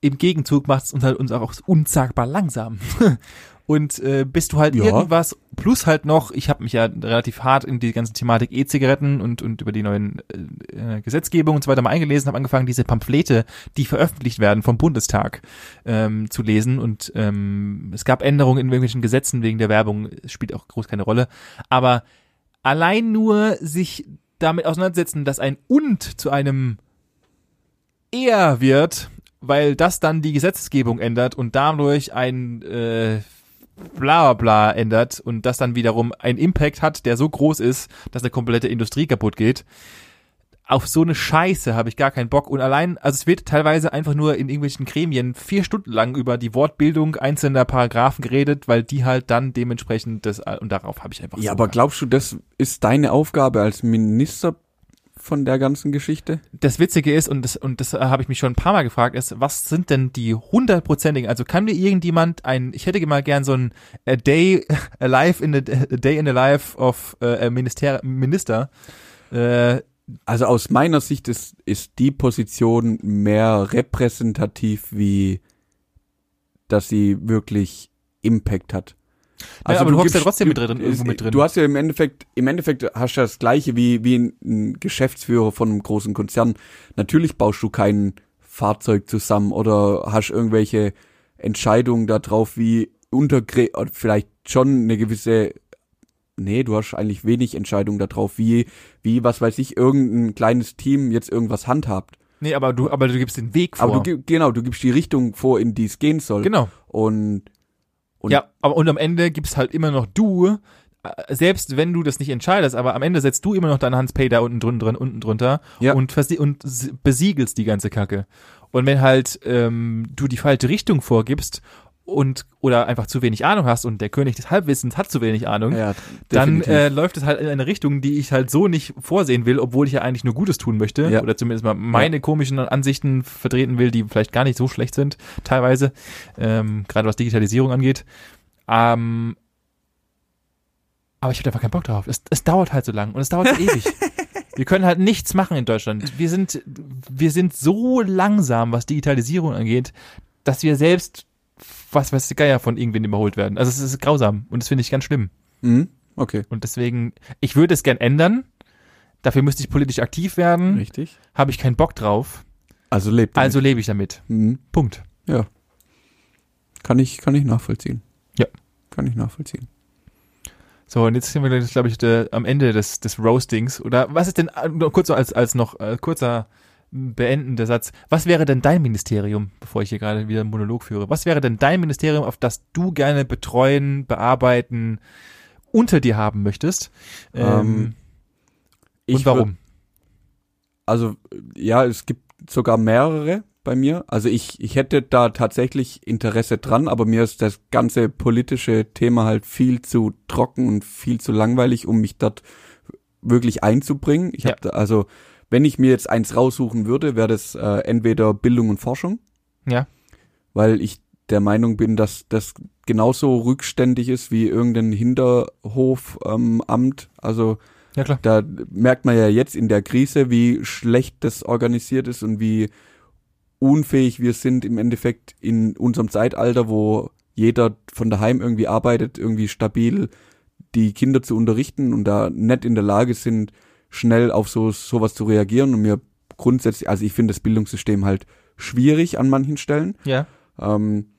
im Gegenzug macht es uns halt uns auch unsagbar langsam. *laughs* und äh, bist du halt Ja. irgendwas, plus halt noch, ich habe mich ja relativ hart in die ganze Thematik E-Zigaretten und, und über die neuen äh, äh, Gesetzgebung und so weiter mal eingelesen, habe angefangen, diese Pamphlete, die veröffentlicht werden vom Bundestag, ähm, zu lesen. Und ähm, es gab Änderungen in irgendwelchen Gesetzen wegen der Werbung, es spielt auch groß keine Rolle. Aber allein nur sich damit auseinandersetzen, dass ein und zu einem eher wird, weil das dann die Gesetzgebung ändert und dadurch ein äh, bla bla ändert und das dann wiederum einen Impact hat, der so groß ist, dass eine komplette Industrie kaputt geht. Auf so eine Scheiße habe ich gar keinen Bock. Und allein, also es wird teilweise einfach nur in irgendwelchen Gremien vier Stunden lang über die Wortbildung einzelner Paragraphen geredet, weil die halt dann dementsprechend das, und darauf habe ich einfach Ja, so aber glaubst du, das ist deine Aufgabe als Minister von der ganzen Geschichte? das Witzige ist, und das, und das äh, habe ich mich schon ein paar Mal gefragt, ist, was sind denn die hundertprozentigen, also kann mir irgendjemand ein, ich hätte mal gern so ein a day *laughs* alive in the, a day in the life of äh, a Minister, Minister, äh, Also aus meiner Sicht ist, ist die Position mehr repräsentativ, wie dass sie wirklich Impact hat. Ja, aber du hockst ja trotzdem mit drin, irgendwo mit drin. Du hast ja im Endeffekt, im Endeffekt hast du das Gleiche wie, wie ein, Geschäftsführer von einem großen Konzern. Natürlich baust du kein Fahrzeug zusammen oder hast irgendwelche Entscheidungen darauf, wie oder vielleicht schon eine gewisse Nee, du hast eigentlich wenig Entscheidung darauf, wie, wie, was weiß ich, irgendein kleines Team jetzt irgendwas handhabt. nee, aber du, aber du gibst den Weg vor. Aber du, genau, du gibst die Richtung vor, in die es gehen soll. genau. Und, und ja, aber und am Ende gibst halt immer noch du, äh, selbst wenn du das nicht entscheidest, aber am Ende setzt du immer noch deine Hans Pay da unten drin, drin unten drunter Ja. und, und besiegelst die ganze Kacke. Und wenn halt ähm, du die falsche Richtung vorgibst und oder einfach zu wenig Ahnung hast und der König des Halbwissens hat zu wenig Ahnung, ja, dann äh, läuft es halt in eine Richtung, die ich halt so nicht vorsehen will, obwohl ich ja eigentlich nur Gutes tun möchte Ja. oder zumindest mal meine komischen Ansichten vertreten will, die vielleicht gar nicht so schlecht sind teilweise, ähm, gerade was Digitalisierung angeht. Ähm, aber ich habe einfach keinen Bock drauf. Es, es dauert halt so lang und es dauert so ewig. *laughs* Wir können halt nichts machen in Deutschland. Wir sind, wir sind so langsam, was Digitalisierung angeht, dass wir selbst, was weiß der Geier, von irgendwen überholt werden. Also es ist grausam und das finde ich ganz schlimm. Mhm. Okay. Und deswegen, ich würde es gern ändern. Dafür müsste ich politisch aktiv werden. Richtig. Habe ich keinen Bock drauf. Also lebt Also lebe ich damit. Mhm. Punkt. Ja. Kann ich, kann ich nachvollziehen. Ja. Kann ich nachvollziehen. So, und jetzt sind wir, glaube ich, der, am Ende des, des Roastings. Oder was ist denn, äh, nur kurz so als, als noch äh, kurzer beendender Satz. Was wäre denn dein Ministerium, bevor ich hier gerade wieder einen Monolog führe, was wäre denn dein Ministerium, auf das du gerne betreuen, bearbeiten, unter dir haben möchtest? Ähm, Ähm, Ich und warum? Also, ja, es gibt sogar mehrere bei mir. Also ich, ich hätte da tatsächlich Interesse dran, aber mir ist das ganze politische Thema halt viel zu trocken und viel zu langweilig, um mich dort wirklich einzubringen. Ich Ja. hab da, also, wenn ich mir jetzt eins raussuchen würde, wäre das äh, entweder Bildung und Forschung, Ja. weil ich der Meinung bin, dass das genauso rückständig ist wie irgendein Hinterhofamt. Ähm, Amt. also Ja, klar. da merkt man ja jetzt in der Krise, wie schlecht das organisiert ist und wie unfähig wir sind im Endeffekt in unserem Zeitalter, wo jeder von daheim irgendwie arbeitet, irgendwie stabil die Kinder zu unterrichten und da nicht in der Lage sind, schnell auf so sowas zu reagieren und mir grundsätzlich, also ich finde das Bildungssystem halt schwierig an manchen Stellen. Ja. Ähm,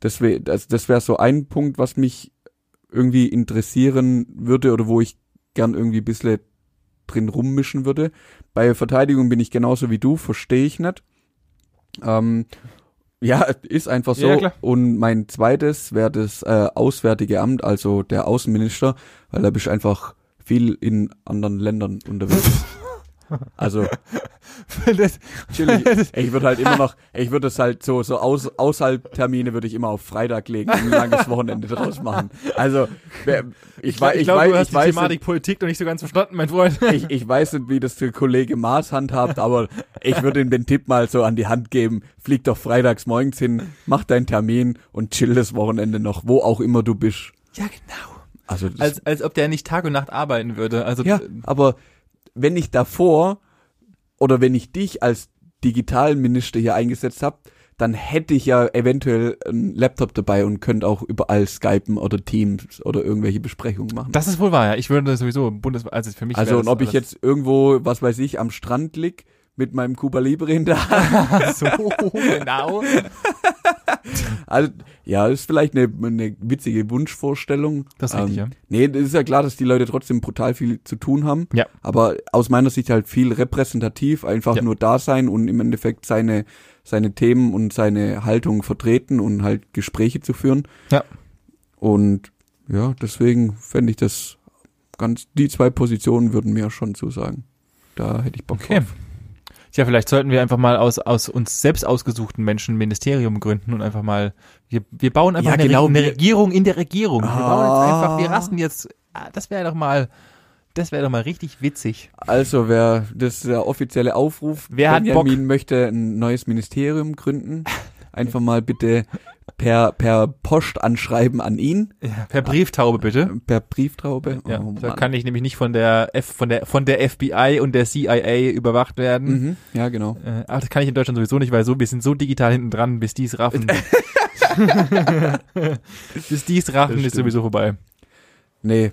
das wäre das, das wär so ein Punkt, was mich irgendwie interessieren würde oder wo ich gern irgendwie ein bisschen drin rummischen würde. Bei Verteidigung bin ich genauso wie du, verstehe ich nicht. Ähm, Ja, *laughs* ist einfach so. Ja. Und mein zweites wäre das äh, Auswärtige Amt, also der Außenminister, weil da bist du einfach viel in anderen Ländern unterwegs. *laughs* Also Das- chillig. Ich würde halt immer noch, *laughs* ich würde es halt so so aus, außerhalb Termine würde ich immer auf Freitag legen und ein langes Wochenende draus machen. Also wer- ich, weiß, ich, glaube, weiß, du hast ich die weiß, Thematik Politik noch nicht so ganz verstanden, mein Freund. *laughs* ich, ich weiß nicht, wie das der Kollege Maas handhabt, aber ich würde ihm den Tipp mal so an die Hand geben. Flieg doch freitags morgens hin, mach deinen Termin und chill das Wochenende noch, wo auch immer du bist. Ja, genau. Also Als, als ob der nicht Tag und Nacht arbeiten würde. Also ja, aber wenn ich davor oder wenn ich dich als Digitalminister hier eingesetzt habe, dann hätte ich ja eventuell einen Laptop dabei und könnte auch überall Skypen oder Teams oder irgendwelche Besprechungen machen. das ist wohl wahr, ja. Ich würde sowieso Bundes, also für mich Also und ob ich jetzt irgendwo, was weiß ich, am Strand lieg mit meinem Cuba Libre in der *laughs* Hand. so genau. *laughs* *laughs* Also, ja, ist vielleicht eine, eine witzige Wunschvorstellung. Das ist richtig, ähm, ja. Nee, das ist ja klar, dass die Leute trotzdem brutal viel zu tun haben. Ja. Aber aus meiner Sicht halt viel repräsentativ, einfach Ja. nur da sein und im Endeffekt seine, seine Themen und seine Haltung vertreten und halt Gespräche zu führen. Ja. Und ja, deswegen fände ich das ganz, die zwei Positionen würden mir schon zusagen. Da hätte ich Bock Okay. drauf. Tja, vielleicht sollten wir einfach mal aus, aus uns selbst ausgesuchten Menschen ein Ministerium gründen und einfach mal, wir, wir bauen einfach Ja, eine, genau, Re- eine Regierung in der Regierung. Wir bauen jetzt Ah. einfach, wir rasten jetzt, ah, das wäre doch mal, das wäre doch mal richtig witzig. Also, wer, das ist der offizielle Aufruf. Wer hat Benjamin möchte ein neues Ministerium gründen. Einfach mal bitte per, per Post anschreiben an ihn. Ja, per Brieftaube bitte. Per Brieftraube. Ja, Oh, da kann ich nämlich nicht von der F, von der, von der FBI und der CIA überwacht werden. Mhm. Ja, genau. Äh, aber das kann ich in Deutschland sowieso nicht, weil so, wir sind so digital hinten dran, bis die es raffen. *laughs* *laughs* bis die es raffen, ist sowieso vorbei. Nee.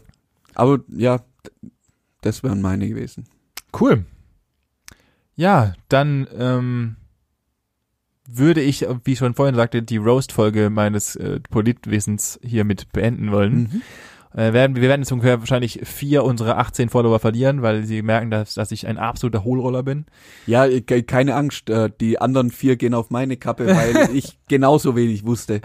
Aber ja, das wären meine gewesen. Cool. Ja, dann ähm, würde ich, wie ich schon vorhin sagte, die Roast-Folge meines äh, Politwissens hiermit beenden wollen. Mhm. Äh, werden, wir werden jetzt ungefähr wahrscheinlich vier unserer 18 Follower verlieren, weil sie merken, dass, dass ich ein absoluter Hohlroller bin. Ja, ke- keine Angst. äh, Die anderen vier gehen auf meine Kappe, weil *laughs* ich genauso wenig wusste.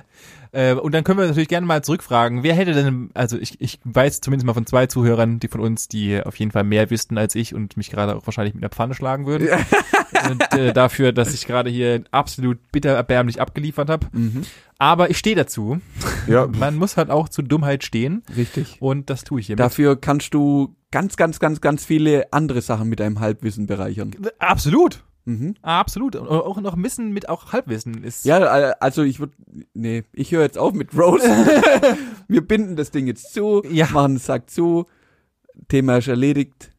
Äh, und dann können wir natürlich gerne mal zurückfragen, wer hätte denn, also ich, ich weiß zumindest mal von zwei Zuhörern, die von uns, die auf jeden Fall mehr wüssten als ich und mich gerade auch wahrscheinlich mit einer Pfanne schlagen würden. *laughs* und, äh, dafür, dass ich gerade hier absolut bitter erbärmlich abgeliefert habe. Mhm. Aber ich stehe dazu. Ja, *laughs* Man muss halt auch zu Dummheit stehen richtig. und das tue ich hier. Dafür kannst du ganz, ganz, ganz, ganz viele andere Sachen mit deinem Halbwissen bereichern. Absolut. Mhm. Absolut. Und auch noch Wissen mit auch Halbwissen ist. Ja, äh, also ich würde, nee, ich höre jetzt auf mit Rose. *laughs* Wir binden das Ding jetzt zu, Ja. machen einen Sack zu, Thema ist erledigt.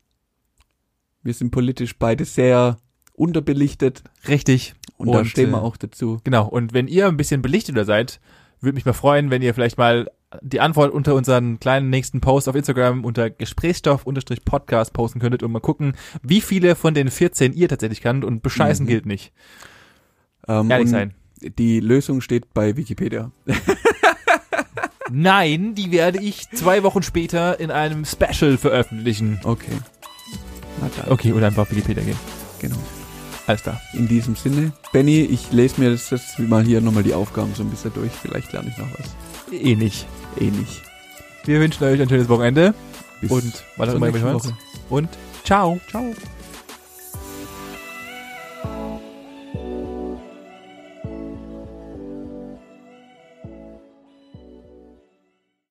Wir sind politisch beide sehr unterbelichtet richtig. und, da Und, stehen wir äh, auch dazu. Genau. Und wenn ihr ein bisschen belichteter seid, würde mich mal freuen, wenn ihr vielleicht mal die Antwort unter unseren kleinen nächsten Post auf Instagram unter Gesprächsstoff-Podcast posten könntet und mal gucken, wie viele von den 14 ihr tatsächlich kannt und bescheißen Mhm. gilt nicht. Ähm, Ehrlich sein. Die Lösung steht bei Wikipedia. *laughs* Nein, die werde ich zwei Wochen später in einem Special veröffentlichen. Okay. Okay, oder einfach auf Wikipedia gehen. genau. Alles klar. In diesem Sinne, Benny, ich lese mir das jetzt mal hier nochmal die Aufgaben so ein bisschen durch. Vielleicht lerne ich noch was. Eh nicht. Eh nicht. Wir wünschen euch ein schönes Wochenende Bis und was auch immer ihr. Woche. Und ciao. Ciao.